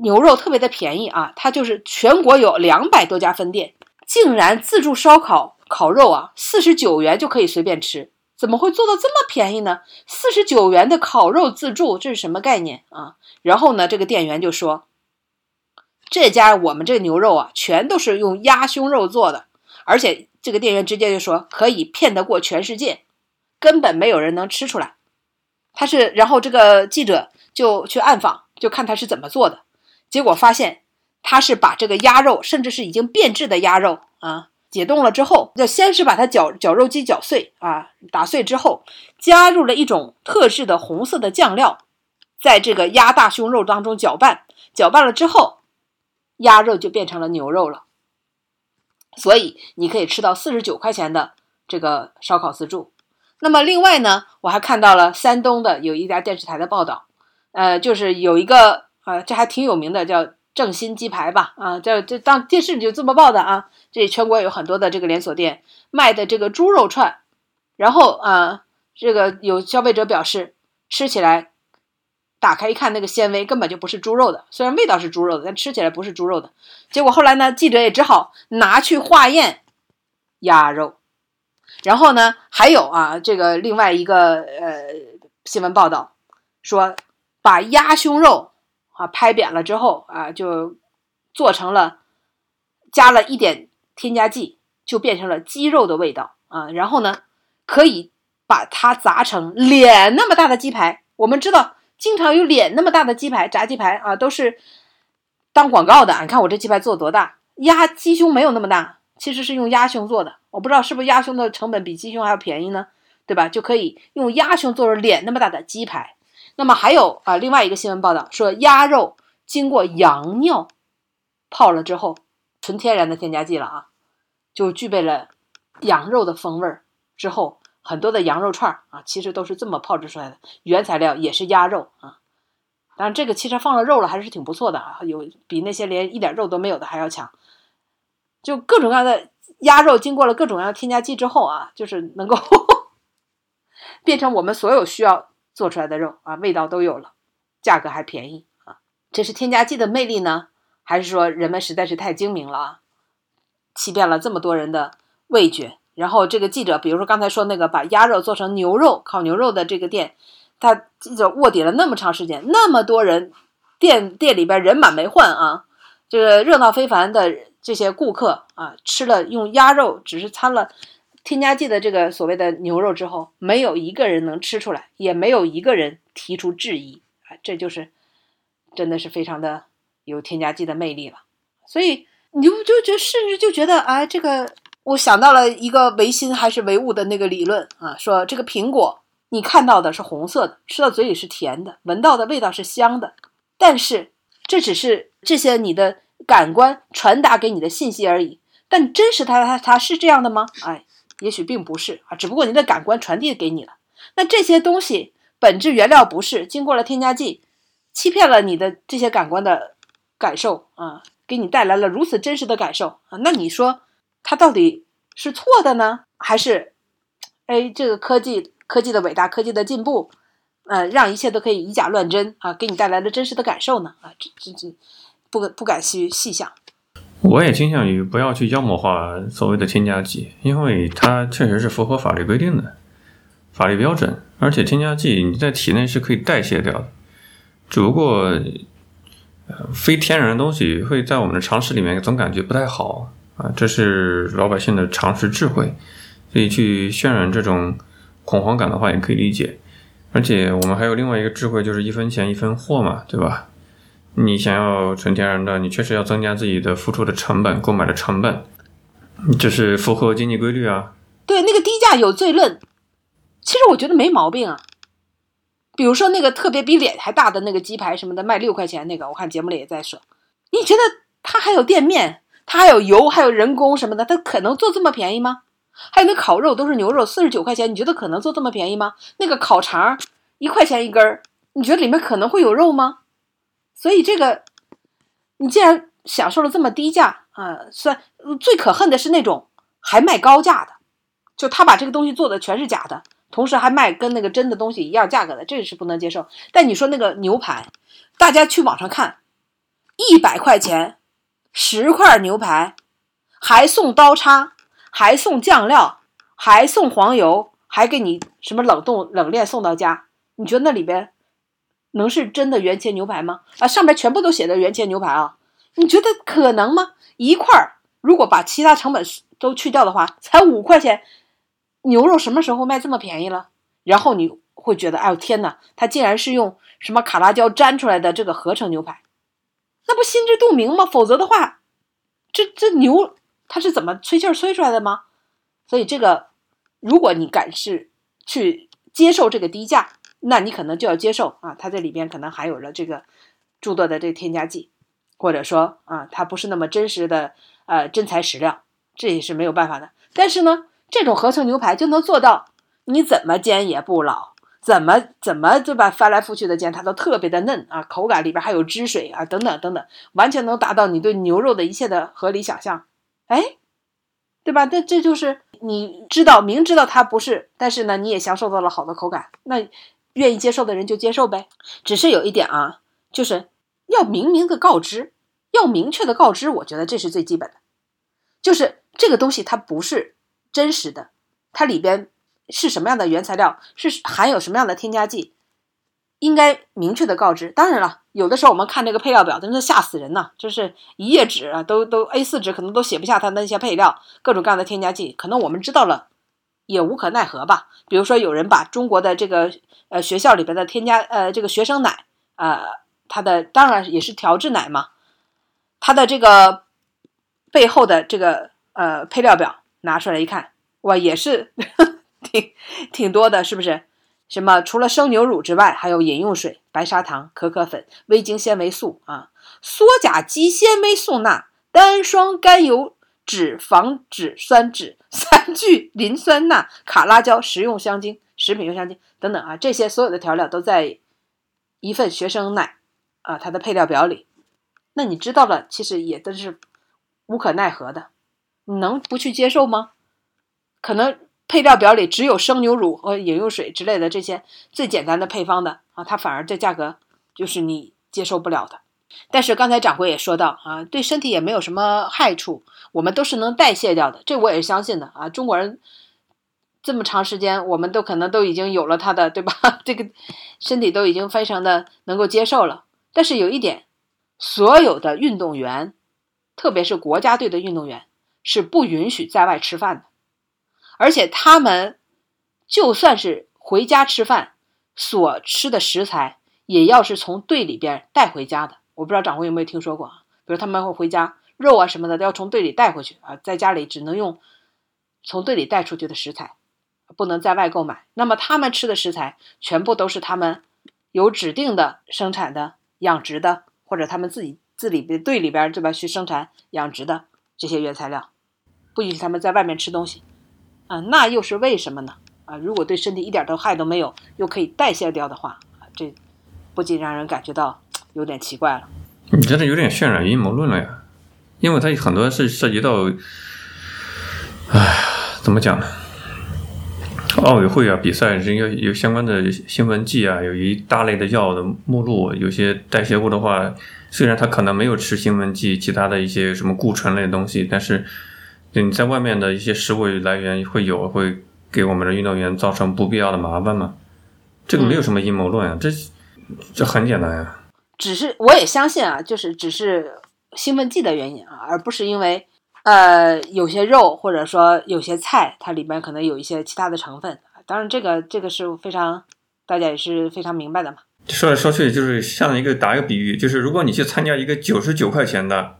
牛肉特别的便宜啊，它就是全国有两百多家分店，竟然自助烧烤烤肉啊，四十九元就可以随便吃，怎么会做到这么便宜呢？四十九元的烤肉自助，这是什么概念啊？然后呢，这个店员就说，这家我们这牛肉啊，全都是用鸭胸肉做的，而且这个店员直接就说可以骗得过全世界，根本没有人能吃出来。他是，然后这个记者就去暗访，就看他是怎么做的，结果发现他是把这个鸭肉，甚至是已经变质的鸭肉啊，解冻了之后，就先是把它绞绞肉机绞碎啊，打碎之后，加入了一种特制的红色的酱料，在这个鸭大胸肉当中搅拌，搅拌了之后。鸭肉就变成了牛肉了，所以你可以吃到四十九块钱的这个烧烤自助。那么另外呢，我还看到了山东的有一家电视台的报道，呃，就是有一个啊，这还挺有名的，叫正新鸡排吧，啊，这这当电视里就这么报的啊。这全国有很多的这个连锁店卖的这个猪肉串，然后啊，这个有消费者表示吃起来。打开一看，那个纤维根本就不是猪肉的，虽然味道是猪肉的，但吃起来不是猪肉的。结果后来呢，记者也只好拿去化验鸭肉。然后呢，还有啊，这个另外一个呃新闻报道说，把鸭胸肉啊拍扁了之后啊，就做成了加了一点添加剂，就变成了鸡肉的味道啊。然后呢，可以把它砸成脸那么大的鸡排。我们知道。经常有脸那么大的鸡排，炸鸡排啊，都是当广告的。你看我这鸡排做多大？鸭鸡胸没有那么大，其实是用鸭胸做的。我不知道是不是鸭胸的成本比鸡胸还要便宜呢？对吧？就可以用鸭胸做成脸那么大的鸡排。那么还有啊，另外一个新闻报道说，鸭肉经过羊尿泡了之后，纯天然的添加剂了啊，就具备了羊肉的风味儿之后。很多的羊肉串啊，其实都是这么泡制出来的，原材料也是鸭肉啊。当然，这个其实放了肉了，还是挺不错的啊，有比那些连一点肉都没有的还要强。就各种各样的鸭肉，经过了各种各样的添加剂之后啊，就是能够 变成我们所有需要做出来的肉啊，味道都有了，价格还便宜啊。这是添加剂的魅力呢，还是说人们实在是太精明了啊，欺骗了这么多人的味觉？然后这个记者，比如说刚才说那个把鸭肉做成牛肉烤牛肉的这个店，他记者卧底了那么长时间，那么多人，店店里边人满为患啊，这个热闹非凡的这些顾客啊，吃了用鸭肉只是掺了添加剂的这个所谓的牛肉之后，没有一个人能吃出来，也没有一个人提出质疑啊，这就是真的是非常的有添加剂的魅力了。所以你就就觉得甚至就觉得啊，这个。我想到了一个唯心还是唯物的那个理论啊，说这个苹果你看到的是红色的，吃到嘴里是甜的，闻到的味道是香的，但是这只是这些你的感官传达给你的信息而已。但真实它它它是这样的吗？哎，也许并不是啊，只不过您的感官传递给你了。那这些东西本质原料不是经过了添加剂，欺骗了你的这些感官的感受啊，给你带来了如此真实的感受啊，那你说？它到底是错的呢，还是，哎，这个科技科技的伟大，科技的进步，呃，让一切都可以以假乱真啊，给你带来了真实的感受呢？啊，这这这，不不敢细细想。我也倾向于不要去妖魔化所谓的添加剂，因为它确实是符合法律规定的法律标准，而且添加剂你在体内是可以代谢掉的，只不过，非天然的东西会在我们的常识里面总感觉不太好。啊，这是老百姓的常识智慧，所以去渲染这种恐慌感的话也可以理解。而且我们还有另外一个智慧，就是一分钱一分货嘛，对吧？你想要纯天然的，你确实要增加自己的付出的成本、购买的成本，就是符合经济规律啊。对，那个低价有罪论，其实我觉得没毛病啊。比如说那个特别比脸还大的那个鸡排什么的，卖六块钱那个，我看节目里也在说，你觉得它还有店面？它还有油，还有人工什么的，它可能做这么便宜吗？还有那烤肉都是牛肉，四十九块钱，你觉得可能做这么便宜吗？那个烤肠一块钱一根儿，你觉得里面可能会有肉吗？所以这个，你既然享受了这么低价啊，算最可恨的是那种还卖高价的，就他把这个东西做的全是假的，同时还卖跟那个真的东西一样价格的，这个是不能接受。但你说那个牛排，大家去网上看，一百块钱。十块牛排，还送刀叉，还送酱料，还送黄油，还给你什么冷冻冷链送到家？你觉得那里边能是真的原切牛排吗？啊，上面全部都写的原切牛排啊，你觉得可能吗？一块儿如果把其他成本都去掉的话，才五块钱，牛肉什么时候卖这么便宜了？然后你会觉得，哎呦天哪，它竟然是用什么卡拉胶粘出来的这个合成牛排，那不心知肚明吗？否则的话，这这牛它是怎么吹气儿吹出来的吗？所以这个，如果你敢是去接受这个低价，那你可能就要接受啊，它这里边可能含有了这个诸多的这添加剂，或者说啊，它不是那么真实的呃真材实料，这也是没有办法的。但是呢，这种合成牛排就能做到，你怎么煎也不老，怎么怎么对吧？翻来覆去的煎，它都特别的嫩啊，口感里边还有汁水啊，等等等等，完全能达到你对牛肉的一切的合理想象。哎，对吧？那这就是你知道，明知道它不是，但是呢，你也享受到了好的口感，那愿意接受的人就接受呗。只是有一点啊，就是要明明的告知，要明确的告知，我觉得这是最基本的，就是这个东西它不是真实的，它里边是什么样的原材料，是含有什么样的添加剂，应该明确的告知。当然了，有的时候我们看这个配料表，真是吓死人呐！就是一页纸啊，都都 A 4纸可能都写不下它那些配料，各种各样的添加剂，可能我们知道了也无可奈何吧。比如说，有人把中国的这个呃学校里边的添加呃这个学生奶呃它的当然也是调制奶嘛，它的这个背后的这个呃配料表拿出来一看，哇，也是 挺挺多的，是不是？什么？除了生牛乳之外，还有饮用水、白砂糖、可可粉、味精纤维素啊、羧甲基纤维素钠、单双甘油脂肪脂酸酯、三聚磷酸钠、卡拉胶、食用香精、食品用香精等等啊，这些所有的调料都在一份学生奶啊它的配料表里。那你知道了，其实也都是无可奈何的，你能不去接受吗？可能。配料表里只有生牛乳和饮用水之类的这些最简单的配方的啊，它反而这价格就是你接受不了的。但是刚才掌柜也说到啊，对身体也没有什么害处，我们都是能代谢掉的，这我也是相信的啊。中国人这么长时间，我们都可能都已经有了它的对吧？这个身体都已经非常的能够接受了。但是有一点，所有的运动员，特别是国家队的运动员，是不允许在外吃饭的。而且他们就算是回家吃饭，所吃的食材也要是从队里边带回家的。我不知道掌柜有没有听说过啊？比如他们会回家，肉啊什么的都要从队里带回去啊，在家里只能用从队里带出去的食材，不能在外购买。那么他们吃的食材全部都是他们有指定的生产的、养殖的，或者他们自己自里边队里边对吧去生产养殖的这些原材料，不允许他们在外面吃东西。啊，那又是为什么呢？啊，如果对身体一点都害都没有，又可以代谢掉的话，啊，这不禁让人感觉到有点奇怪了。你这有点渲染阴谋论了呀，因为它很多是涉及到，哎，怎么讲呢？奥委会啊，比赛人要有相关的兴奋剂啊，有一大类的药的目录，有些代谢物的话，虽然他可能没有吃兴奋剂，其他的一些什么固醇类的东西，但是。你在外面的一些食物来源会有会给我们的运动员造成不必要的麻烦嘛？这个没有什么阴谋论啊，这这很简单呀。只是我也相信啊，就是只是兴奋剂的原因啊，而不是因为呃有些肉或者说有些菜它里面可能有一些其他的成分。当然这个这个是非常大家也是非常明白的嘛。说来说去就是像一个打一个比喻，就是如果你去参加一个九十九块钱的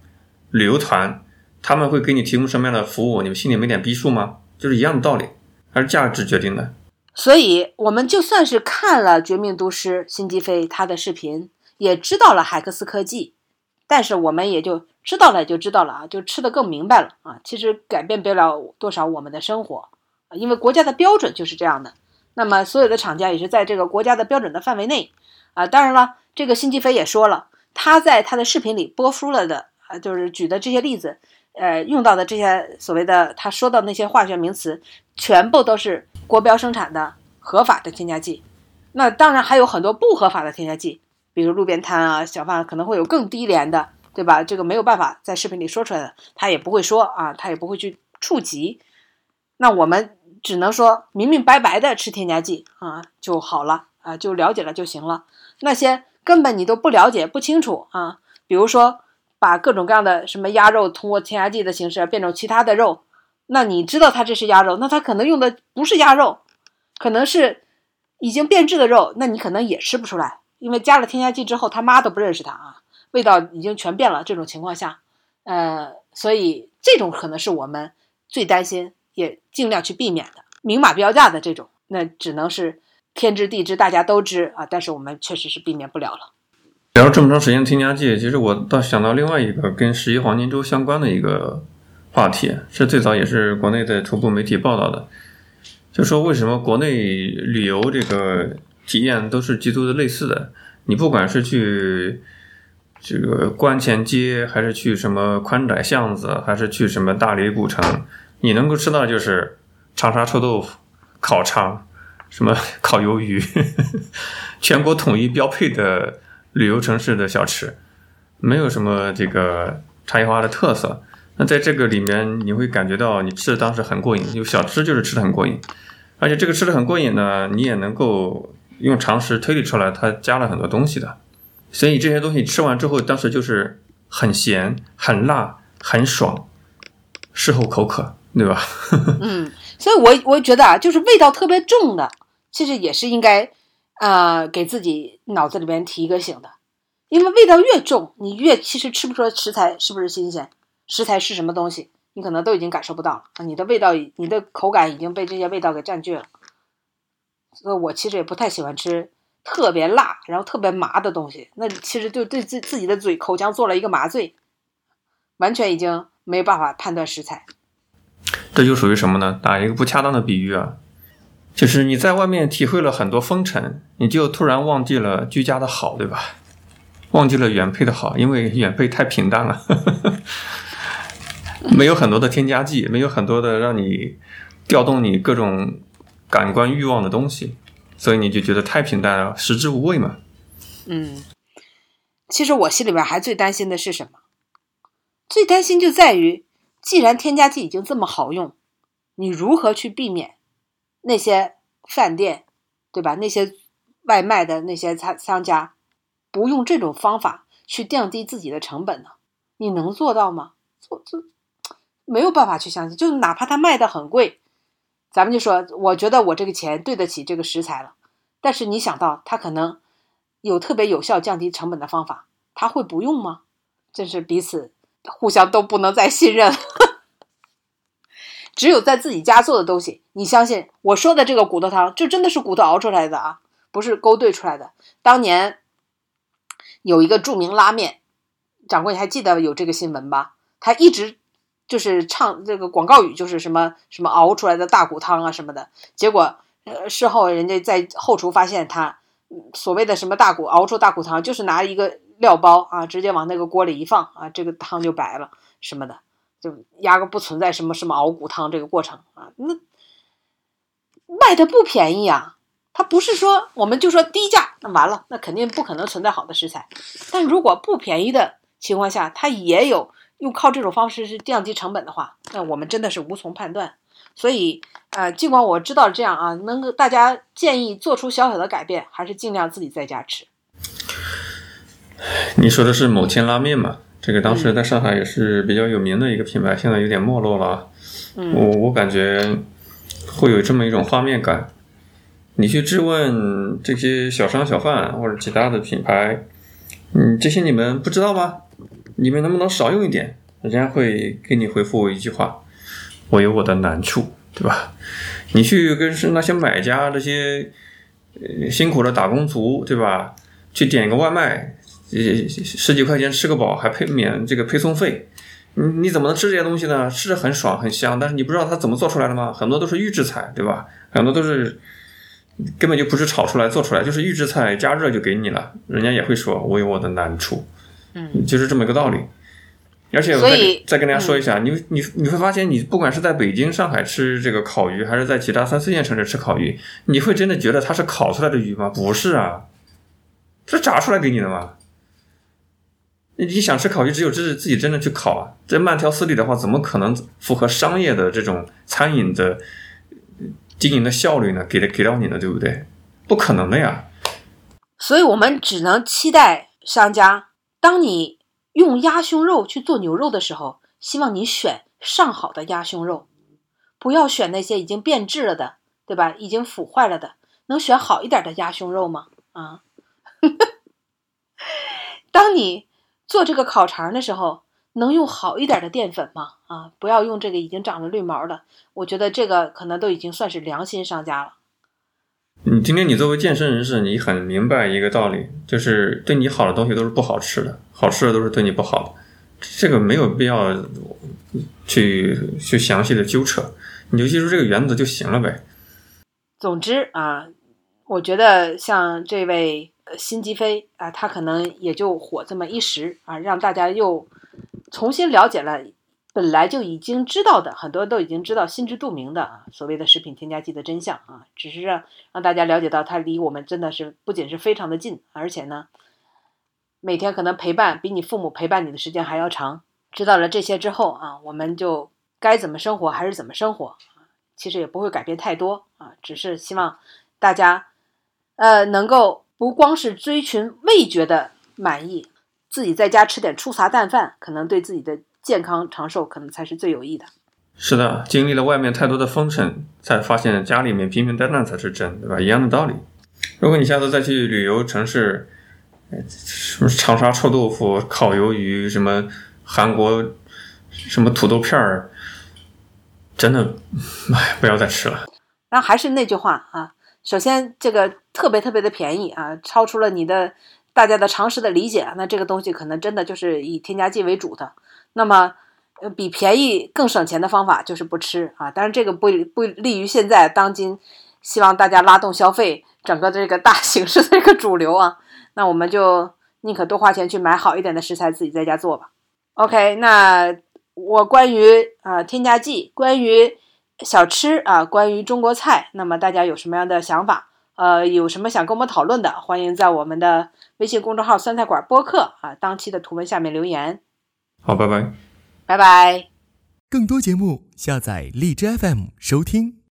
旅游团。他们会给你提供什么样的服务？你们心里没点逼数吗？就是一样的道理，还是价值决定的。所以，我们就算是看了《绝命毒师》辛吉飞他的视频，也知道了海克斯科技，但是我们也就知道了，就知道了啊，就吃的更明白了啊。其实改变不了多少我们的生活，因为国家的标准就是这样的。那么，所有的厂家也是在这个国家的标准的范围内啊。当然了，这个辛吉飞也说了，他在他的视频里播出了的啊，就是举的这些例子。呃，用到的这些所谓的他说到那些化学名词，全部都是国标生产的合法的添加剂。那当然还有很多不合法的添加剂，比如路边摊啊、小贩可能会有更低廉的，对吧？这个没有办法在视频里说出来的，他也不会说啊，他也不会去触及。那我们只能说明明白白的吃添加剂啊就好了啊，就了解了就行了。那些根本你都不了解不清楚啊，比如说。把各种各样的什么鸭肉通过添加剂的形式变成其他的肉，那你知道它这是鸭肉，那它可能用的不是鸭肉，可能是已经变质的肉，那你可能也吃不出来，因为加了添加剂之后，他妈都不认识他啊，味道已经全变了。这种情况下，呃，所以这种可能是我们最担心，也尽量去避免的。明码标价的这种，那只能是天知地知，大家都知啊，但是我们确实是避免不了了。聊了这么长时间添加剂，其实我倒想到另外一个跟十一黄金周相关的一个话题，是最早也是国内的头部媒体报道的，就说为什么国内旅游这个体验都是极度的类似的，你不管是去这个观前街，还是去什么宽窄巷子，还是去什么大理古城，你能够吃到就是长沙臭豆腐、烤肠、什么烤鱿鱼，全国统一标配的。旅游城市的小吃，没有什么这个差异化的特色。那在这个里面，你会感觉到你吃的当时很过瘾，因为小吃就是吃的很过瘾。而且这个吃的很过瘾呢，你也能够用常识推理出来，它加了很多东西的。所以这些东西吃完之后，当时就是很咸、很辣、很爽，事后口渴，对吧？嗯，所以我我觉得啊，就是味道特别重的，其实也是应该。啊，给自己脑子里边提一个醒的，因为味道越重，你越其实吃不出来食材是不是新鲜，食材是什么东西，你可能都已经感受不到了啊。你的味道，你的口感已经被这些味道给占据了。那我其实也不太喜欢吃特别辣，然后特别麻的东西，那其实就对自自己的嘴口腔做了一个麻醉，完全已经没有办法判断食材。这就属于什么呢？打一个不恰当的比喻啊。就是你在外面体会了很多风尘，你就突然忘记了居家的好，对吧？忘记了原配的好，因为原配太平淡了，没有很多的添加剂，没有很多的让你调动你各种感官欲望的东西，所以你就觉得太平淡了，食之无味嘛。嗯，其实我心里边还最担心的是什么？最担心就在于，既然添加剂已经这么好用，你如何去避免？那些饭店，对吧？那些外卖的那些商商家，不用这种方法去降低自己的成本呢？你能做到吗？做做没有办法去相信。就哪怕他卖的很贵，咱们就说，我觉得我这个钱对得起这个食材了。但是你想到他可能有特别有效降低成本的方法，他会不用吗？真是彼此互相都不能再信任。只有在自己家做的东西，你相信我说的这个骨头汤，就真的是骨头熬出来的啊，不是勾兑出来的。当年有一个著名拉面掌柜，还记得有这个新闻吧？他一直就是唱这个广告语，就是什么什么熬出来的大骨汤啊什么的。结果呃事后人家在后厨发现，他所谓的什么大骨熬出大骨汤，就是拿一个料包啊，直接往那个锅里一放啊，这个汤就白了什么的。就压根不存在什么什么熬骨汤这个过程啊，那卖的不便宜啊。它不是说我们就说低价，那完了，那肯定不可能存在好的食材。但如果不便宜的情况下，它也有用靠这种方式是降低成本的话，那我们真的是无从判断。所以，呃，尽管我知道这样啊，能够大家建议做出小小的改变，还是尽量自己在家吃。你说的是某天拉面嘛？这个当时在上海也是比较有名的一个品牌，现在有点没落了。我我感觉会有这么一种画面感。你去质问这些小商小贩或者其他的品牌，嗯，这些你们不知道吗？你们能不能少用一点？人家会给你回复一句话：“我有我的难处，对吧？”你去跟是那些买家，这些呃辛苦的打工族，对吧？去点个外卖。十十几块钱吃个饱，还配免这个配送费，你你怎么能吃这些东西呢？吃着很爽很香，但是你不知道它怎么做出来的吗？很多都是预制菜，对吧？很多都是根本就不是炒出来做出来，就是预制菜加热就给你了。人家也会说我有我的难处，嗯，就是这么一个道理。而且我再再跟大家说一下，你你你会发现，你不管是在北京、上海吃这个烤鱼，还是在其他三四线城市吃烤鱼，你会真的觉得它是烤出来的鱼吗？不是啊，是炸出来给你的吗？你想吃烤鱼，只有自自己真的去烤啊！这慢条斯理的话，怎么可能符合商业的这种餐饮的经营的效率呢？给的给到你呢，对不对？不可能的呀！所以我们只能期待商家，当你用鸭胸肉去做牛肉的时候，希望你选上好的鸭胸肉，不要选那些已经变质了的，对吧？已经腐坏了的，能选好一点的鸭胸肉吗？啊，当你做这个烤肠的时候，能用好一点的淀粉吗？啊，不要用这个已经长了绿毛的。我觉得这个可能都已经算是良心商家了。你今天你作为健身人士，你很明白一个道理，就是对你好的东西都是不好吃的，好吃的都是对你不好的。这个没有必要去去详细的纠扯，你就记住这个原则就行了呗。总之啊，我觉得像这位辛吉飞啊，他可能也就火这么一时啊，让大家又重新了解了。本来就已经知道的，很多人都已经知道、心知肚明的啊，所谓的食品添加剂的真相啊，只是让让大家了解到它离我们真的是不仅是非常的近，而且呢，每天可能陪伴比你父母陪伴你的时间还要长。知道了这些之后啊，我们就该怎么生活还是怎么生活，其实也不会改变太多啊，只是希望大家呃能够不光是追寻味觉的满意，自己在家吃点粗茶淡饭，可能对自己的。健康长寿可能才是最有益的。是的，经历了外面太多的风尘，才发现家里面平平淡淡才是真，对吧？一样的道理。如果你下次再去旅游城市，什么长沙臭豆腐、烤鱿鱼，什么韩国什么土豆片儿，真的，哎，不要再吃了。那还是那句话啊，首先这个特别特别的便宜啊，超出了你的大家的常识的理解，那这个东西可能真的就是以添加剂为主的。那么，呃，比便宜更省钱的方法就是不吃啊！但是，这个不不利于现在当今希望大家拉动消费整个这个大 形势的这个主流啊。那我们就宁可多花钱去买好一点的食材，自己在家做吧。OK，那我关于啊添加剂，关于小吃啊，关于中国菜，那么大家有什么样的想法？呃，有什么想跟我们讨论的，欢迎在我们的微信公众号“酸菜馆播客”啊当期的图文下面留言。好，拜拜，拜拜。更多节目，下载荔枝 FM 收听。